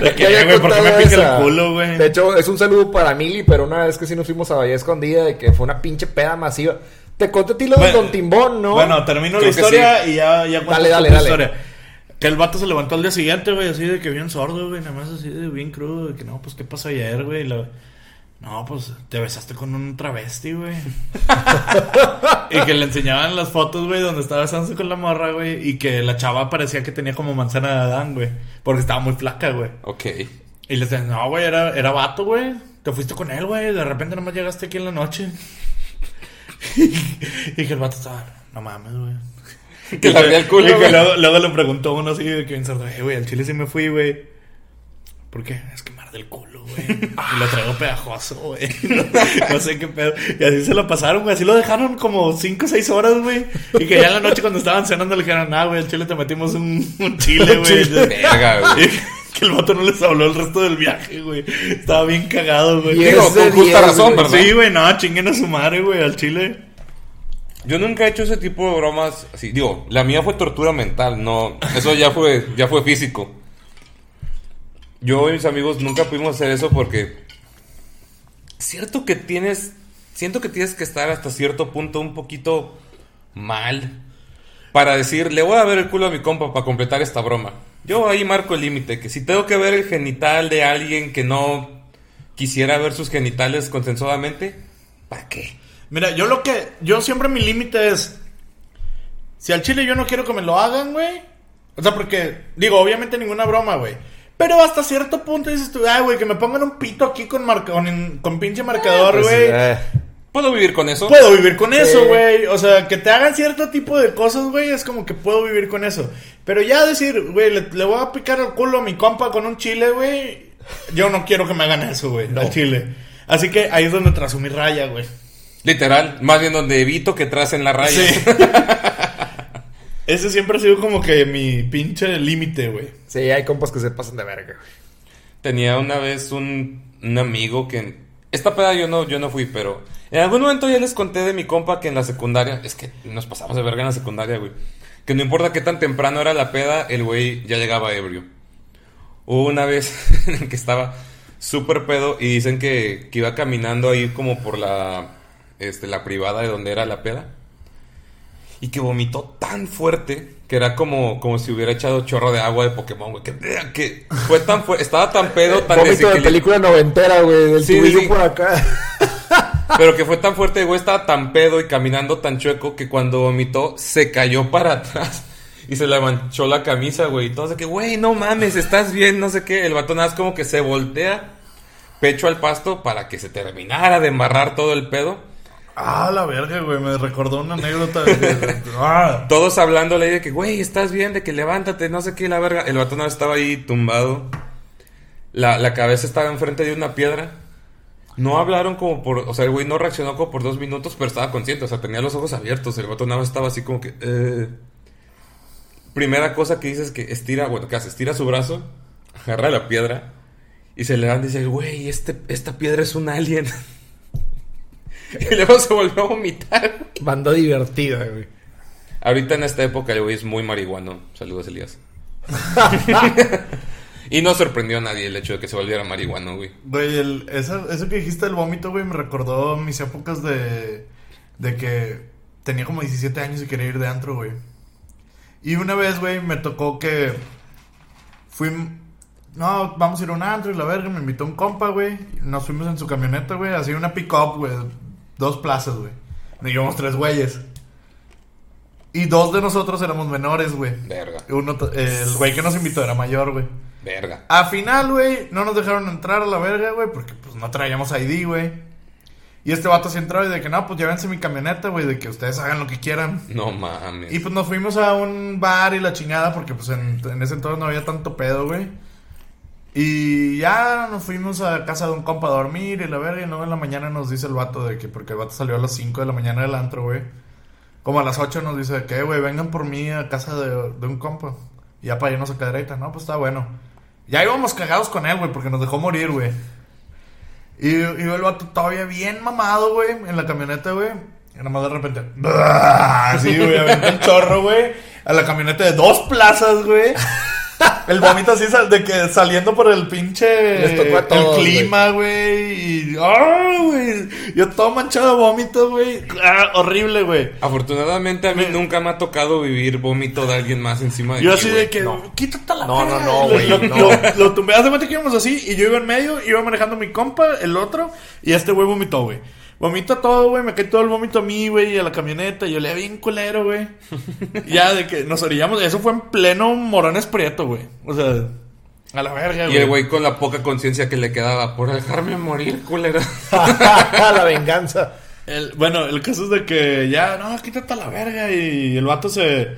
¿De qué, güey? ¿Por qué me pica esa. el culo, güey? De hecho, es un saludo para Mili, pero una vez que sí nos fuimos a Bahía Escondida, de que fue una pinche peda masiva. Te conté a ti lo de Bueno, Don Timbón, ¿no? Bueno, termino Creo la historia y ya, ya cuento Dale, dale, dale. historia. Que el vato se levantó al día siguiente, güey, así de que bien sordo, güey, nada más así de bien crudo, de que no, pues qué pasó ayer, güey. la- No, pues te besaste con un travesti, güey. y que le enseñaban las fotos, güey, donde estaba besándose con la morra, güey, y que la chava parecía que tenía como manzana de Adán, güey, porque estaba muy flaca, güey. Ok. Y le decían, no, güey, era, era vato, güey. Te fuiste con él, güey. De repente nomás llegaste aquí en la noche. y que el vato estaba, no mames, güey. Que le el culo, Y que luego, luego le preguntó uno así de que "Eh, güey, al chile sí me fui, güey. ¿Por qué? Es que me arde el culo, güey. Y lo traigo pegajoso, güey. No, no sé qué pedo. Y así se lo pasaron, güey. Así lo dejaron como 5 o 6 horas, güey. Y que ya en la noche cuando estaban cenando le dijeron, ah, güey, al chile te metimos un, un chile, güey. Verga, güey. Y que el vato no les habló el resto del viaje, güey. Estaba bien cagado, güey. Y Digo, con justa 10, razón. ¿verdad? Sí, güey, no, chinguen a su madre, güey, al chile. Yo nunca he hecho ese tipo de bromas así. Digo, la mía fue tortura mental, no. Eso ya fue, ya fue físico. Yo y mis amigos nunca pudimos hacer eso porque. Cierto que tienes. Siento que tienes que estar hasta cierto punto un poquito mal. Para decir, le voy a ver el culo a mi compa para completar esta broma. Yo ahí marco el límite, que si tengo que ver el genital de alguien que no quisiera ver sus genitales consensuadamente, ¿para qué? Mira, yo lo que. Yo siempre mi límite es. Si al chile yo no quiero que me lo hagan, güey. O sea, porque. Digo, obviamente ninguna broma, güey. Pero hasta cierto punto dices tú, ay, güey, que me pongan un pito aquí con, marca, con, con pinche marcador, Pues, güey. eh, ¿Puedo vivir con eso? Puedo vivir con eso, güey. O sea, que te hagan cierto tipo de cosas, güey, es como que puedo vivir con eso. Pero ya decir, güey, le, le voy a picar el culo a mi compa con un chile, güey. Yo no quiero que me hagan eso, güey, al chile. Así que ahí es donde trazo mi raya, güey. Literal, más bien donde evito que tracen la raya. Sí. Ese siempre ha sido como que mi pinche límite, güey. sí, hay compas que se pasan de verga, güey. Tenía una vez un, un amigo que... Esta peda yo no, yo no fui, pero... En algún momento ya les conté de mi compa que en la secundaria... Es que nos pasamos de verga en la secundaria, güey. Que no importa qué tan temprano era la peda, el güey ya llegaba ebrio. Hubo una vez en que estaba súper pedo y dicen que, que iba caminando ahí como por la, este, la privada de donde era la peda. Y que vomitó tan fuerte que era como, como si hubiera echado chorro de agua de Pokémon, güey. Que, que fue tan fuerte, estaba tan pedo, tan Vómito de película noventera, güey, del Sí, por acá. Pero que fue tan fuerte, güey, estaba tan pedo y caminando tan chueco que cuando vomitó se cayó para atrás y se le manchó la camisa, güey. Y todo de que, güey, no mames, estás bien, no sé qué. El vato nada más como que se voltea pecho al pasto para que se terminara de embarrar todo el pedo. Ah, la verga, güey. Me recordó una anécdota de... ah. Todos hablándole de que, güey, estás bien, de que levántate, no sé qué, la verga. El vato estaba ahí tumbado. La, la cabeza estaba enfrente de una piedra. No hablaron como por... O sea, el güey no reaccionó como por dos minutos, pero estaba consciente. O sea, tenía los ojos abiertos. El vato estaba así como que... eh. Primera cosa que dice es que estira... Bueno, que hace? Estira su brazo, agarra la piedra y se levanta y dice, güey, este, esta piedra es un alien. y luego se volvió a vomitar. Banda divertida, güey. Ahorita en esta época el güey es muy marihuano. Saludos, Elías. Y no sorprendió a nadie el hecho de que se volviera marihuana, güey. Güey, el- eso, eso que dijiste del vómito, güey, me recordó mis épocas de, de que tenía como 17 años y quería ir de antro, güey. Y una vez, güey, me tocó que fui... No, vamos a ir a un antro y la verga, me invitó un compa, güey. Nos fuimos en su camioneta, güey, así una pick-up, güey. Dos plazas, güey. Nos llevamos tres güeyes. Y dos de nosotros éramos menores, güey. Verga, Uno, el güey que nos invitó era mayor, güey. verga. A final, güey, no nos dejaron entrar a la verga, güey, porque pues no traíamos ID, güey. Y este vato se entró y de que no, pues llévense mi camioneta, güey, de que ustedes hagan lo que quieran. No mames. Y pues nos fuimos a un bar y la chingada, porque pues en, en ese entonces no había tanto pedo, güey. Y ya nos fuimos a casa de un compa a dormir y la verga, y luego en la mañana nos dice el vato de que, porque el vato salió a las 5 de la mañana del antro, güey. Como a las 8 nos dice de que, güey, vengan por mí a casa de, de un compa. Y ya para irnos a cadereita, no, pues está bueno. Ya íbamos cagados con él, güey, porque nos dejó morir, güey. Y, y el vato todavía bien mamado, güey, en la camioneta, güey. Y nada más de repente, así, güey, aventó un chorro, güey, a la camioneta de dos plazas, güey. El vómito así de que saliendo por el pinche Les tocó a todos, el clima, güey. Y ¡ah, güey! Yo todo manchado de vómito, güey. Ah, horrible, güey. Afortunadamente a mí Me- nunca me ha tocado vivir vómito de alguien más encima de Yo mí, así güey. de que, no. quítate la No, no, no, güey, Lo, no. lo- lo tumbé, haz de cuenta que íbamos así, y yo iba en medio, iba manejando mi compa, el otro, y este güey vomitó, güey. Vomita todo, güey, me cae todo el vómito a mí, güey, y a la camioneta, y yo le bien culero, güey. ya de que nos orillamos, eso fue en pleno Morones Prieto, güey. O sea, a la verga, Y güey. el güey con la poca conciencia que le quedaba por dejarme morir, culera. la venganza. El- bueno, el caso es de que ya, no, quítate a la verga. Y el vato se.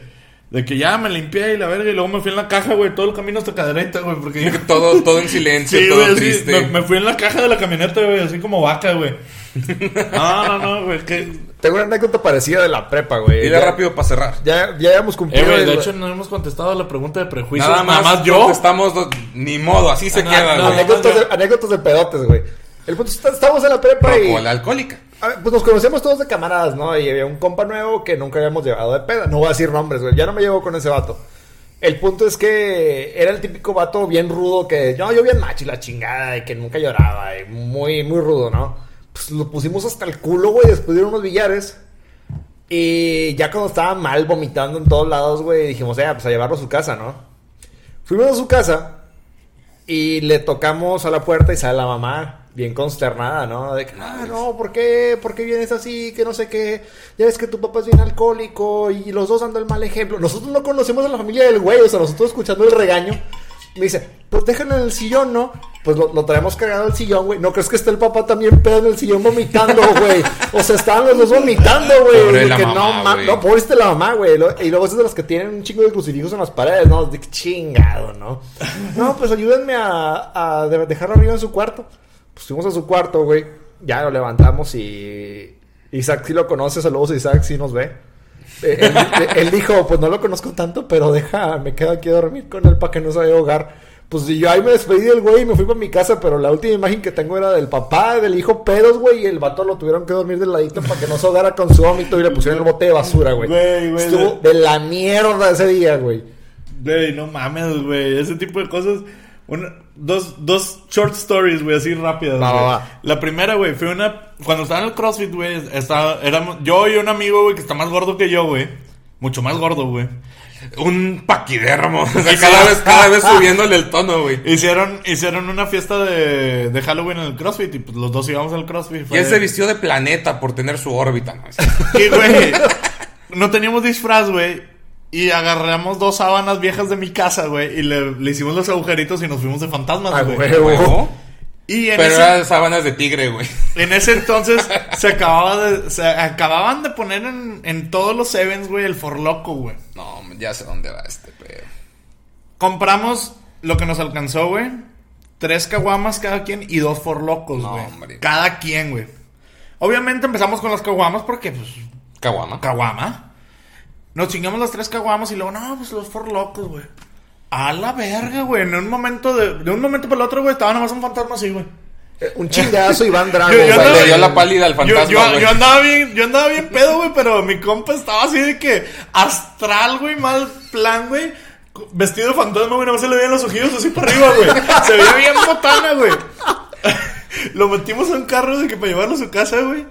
De que ya me limpié y la verga. Y luego me fui en la caja, güey, todo el camino hasta cadereta, güey. Porque todo, todo en silencio, Sí, todo sí, triste. me, me fui en la caja de la camioneta, güey, así como vaca, güey. No, no, no, güey, que... Tengo una anécdota parecida de la prepa, güey. Y de Ya- rápido para cerrar. Ya, ya habíamos Eh, cumplido. güey, de hecho no hemos contestado a la pregunta de prejuicios. Nada más, yo. Estamos ni modo, así se Ah, queda, no, güey. anécdotas, de, anécdotas de pedotes, güey. El punto es que estamos en la prepa y. Como la alcohólica. Pues nos conocemos todos de camaradas, ¿no? Y había un compa nuevo que nunca habíamos llevado de peda. No voy a decir nombres, güey. Ya no me llevo con ese vato. El punto es que era el típico vato bien rudo que. No, yo bien macho y la chingada y que nunca lloraba. Y muy, muy rudo, ¿no? Pues lo pusimos hasta el culo, güey, después de unos billares. Y ya cuando estaba mal vomitando en todos lados, güey, dijimos, eh, pues a llevarlo a su casa, ¿no? Fuimos a su casa y le tocamos a la puerta y sale la mamá, bien consternada, ¿no? De que, ah, no, ¿por qué? ¿Por qué vienes así? Que no sé qué. Ya ves que tu papá es bien alcohólico y los dos dando el mal ejemplo. Nosotros no conocemos a la familia del güey, o sea, nosotros escuchando el regaño. Me dice, pues déjalo en el sillón, ¿no? Pues lo, lo traemos cargado al sillón, güey. ¿No crees que está el papá también pedo en el sillón vomitando, güey? O sea, estaban los dos vomitando, güey. Pobre la que mamá, no, ma- no, pobrecita la mamá, güey. Y luego es de los que tienen un chingo de crucifijos en las paredes, ¿no? De chingado, ¿no? No, pues ayúdenme a, a de- dejarlo arriba en su cuarto. Pues fuimos a su cuarto, güey. Ya lo levantamos y. Isaac sí lo conoce, saludos a Isaac, sí nos ve. Eh, él, él dijo, pues no lo conozco tanto, pero deja, me quedo aquí a dormir con él para que no se vaya a ahogar. Pues yo ahí me despedí del güey y me fui para mi casa, pero la última imagen que tengo era del papá, del hijo pedos, güey, y el vato lo tuvieron que dormir del ladito para que no se ahogara con su vómito y le pusieron el bote de basura, güey. Güey, güey, Estuvo de la mierda ese día, güey. Güey, no mames, güey. Ese tipo de cosas. Una- dos, dos short stories, güey, así rápidas. Va, va. La primera, güey, fue una. Cuando estaba en el CrossFit, güey, estaba, éramos yo y un amigo, güey, que está más gordo que yo, güey. Mucho más gordo, güey. Un paquidermo. O sea, cada vez, cada vez subiéndole el tono, güey. Hicieron, hicieron una fiesta de, de Halloween en el CrossFit y pues los dos íbamos al CrossFit. Y él se vistió de planeta por tener su órbita, ¿no? Güey, no teníamos disfraz, güey. Y agarramos dos sábanas viejas de mi casa, güey. Y le, le hicimos los agujeritos y nos fuimos de fantasmas, Ah, güey. Y en Pero ese, eran sábanas de tigre, güey. en ese entonces se acababa de, se acababan de poner en, en todos los events, güey, el forloco, güey. No, ya sé dónde va este pedo. Compramos lo que nos alcanzó, güey. Tres caguamas cada quien y dos forlocos, No, güey. hombre. cada quien, güey. Obviamente empezamos con las caguamas porque, pues, Caguama. caguama. Nos chingamos las tres caguamas y luego, no, pues los forlocos, güey. A la verga, güey. En un momento de, de un momento para el otro, güey, estaba nada más un fantasma así, güey. Eh, Un chingazo Iván Drago, Yo- yo güey. andaba- Le dio la pálida al fantasma, yo, güey. yo andaba bien, yo andaba bien pedo, güey, pero mi compa estaba así de que astral, güey, mal plan, güey. Vestido de fantasma, güey, no se le veían los ojillos así para arriba, güey. Se veía bien botana, güey. Lo metimos en un carro de que para llevarlo a su casa, güey.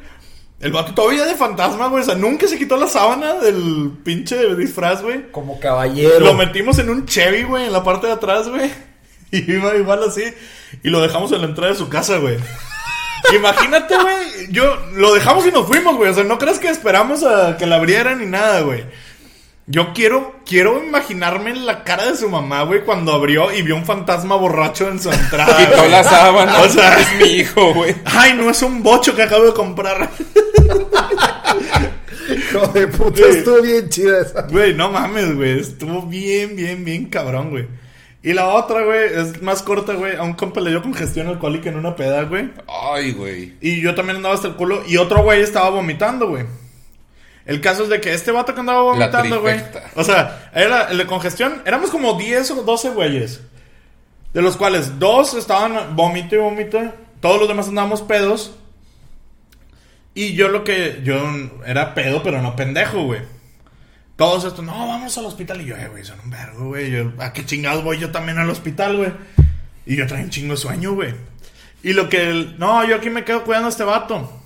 El vato todavía de fantasma, güey. O sea, nunca se quitó la sábana del pinche disfraz, güey. Como caballero. Lo metimos en un Chevy, güey, en la parte de atrás, güey. Y iba igual así. Y lo dejamos en la entrada de su casa, güey. Imagínate, güey. Yo lo dejamos y nos fuimos, güey. O sea, no creas que esperamos a que la abrieran ni nada, güey. Yo quiero, quiero imaginarme la cara de su mamá, güey, cuando abrió y vio un fantasma borracho en su entrada. Quitó güey. la sábana. O sea- es mi hijo, güey. Ay, no es un bocho que acabo de comprar. Hijo de puta, estuvo bien chida esa. Güey, no mames, güey. Estuvo bien, bien, bien cabrón, güey. Y la otra, güey, es más corta, güey. A un compa le dio congestión alcohólica en una peda, güey. Ay, güey. Y yo también andaba hasta el culo. Y otro güey estaba vomitando, güey. El caso es de que este vato que andaba vomitando, güey. O sea, era el de congestión. Éramos como 10 o 12 güeyes. De los cuales dos estaban vómito y vómito. Todos los demás andábamos pedos. Y yo lo que. Yo era pedo, pero no pendejo, güey. Todos estos, no, vamos al hospital. Y yo, eh, güey, son un vergo, güey. Yo, ¿A qué chingados voy yo también al hospital, güey? Y yo traigo un chingo de sueño, güey. Y lo que. el- no, yo aquí me quedo cuidando a este vato.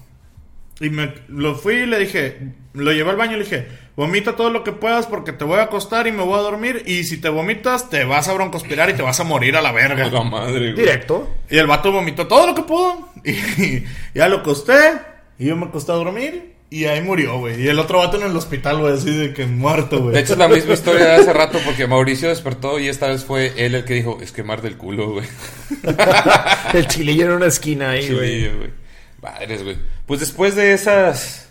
Y me lo fui y le dije, lo llevé al baño y le dije, vomita todo lo que puedas porque te voy a acostar y me voy a dormir. Y si te vomitas, te vas a broncospirar y te vas a morir a la A verga. la madre, güey. Directo. Y el vato vomitó todo lo que pudo. Y ya lo acosté. Y yo me acosté a dormir. Y ahí murió, güey. Y el otro vato en el hospital, güey, así de que muerto, güey. De hecho, es la misma historia de hace rato porque Mauricio despertó y esta vez fue él el que dijo, es quemar del culo, güey. El chilillo en una esquina ahí, güey. Madres, güey. Pues después de esas...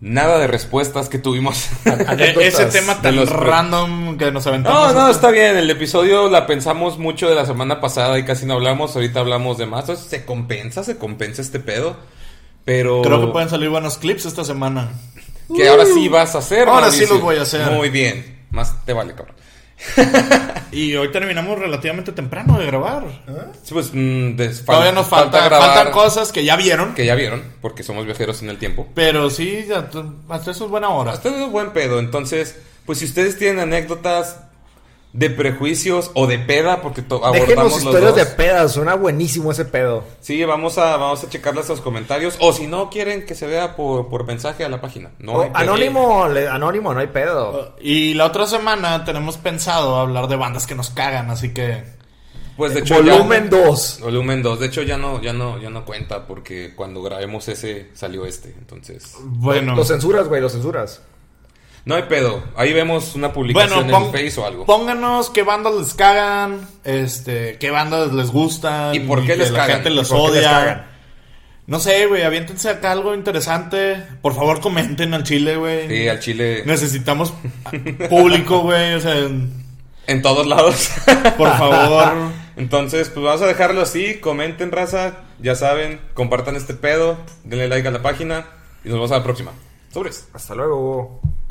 Nada de respuestas que tuvimos. E- ese tema tan los- random que nos aventamos. No, no, está bien. El episodio la pensamos mucho de la semana pasada y casi no hablamos. Ahorita hablamos de más. Entonces, se compensa, se compensa este pedo. Pero... Creo que pueden salir buenos clips esta semana. Que ahora sí vas a hacer. Ahora sí los voy a hacer. Muy bien. Más te vale, cabrón. Y hoy terminamos relativamente temprano de grabar. Sí, pues mm, des- Todavía nos falta, grabar, faltan cosas que ya vieron. que ya vieron, porque somos viajeros en el tiempo. Pero sí, ya, hasta eso es buena hora. Hasta es un buen pedo. Entonces, pues si ustedes tienen anécdotas de prejuicios o de peda, porque abordamos los historias de dos. pedas, suena buenísimo ese pedo. Sí, vamos a, vamos a los comentarios. O si no quieren que se vea por, por mensaje a la página. No O hay pedo. anónimo, le- anónimo, no hay pedo. Y la otra semana tenemos pensado hablar de bandas que nos cagan, así que... Pues de hecho Volumen ya, 2. Volumen 2. De hecho ya no, ya no, ya no cuenta porque cuando grabemos ese salió este. Entonces. Bueno, Lo censuras, güey, lo censuras. No hay pedo. Ahí vemos una publicación bueno en Face o algo. pónganos qué bandas les cagan, este, qué bandas les gustan. ¿Y por qué que les la cagan? gente ¿Y los odia. No sé, güey, aviéntense acá algo interesante. Por favor, comenten al chile, güey. Sí, al chile. Necesitamos público, güey, o sea, En todos lados. por favor. Entonces, pues vamos a dejarlo así. Comenten, raza. Ya saben, compartan este pedo. Denle like a la página. Y nos vemos a la próxima. Sobres. Hasta luego.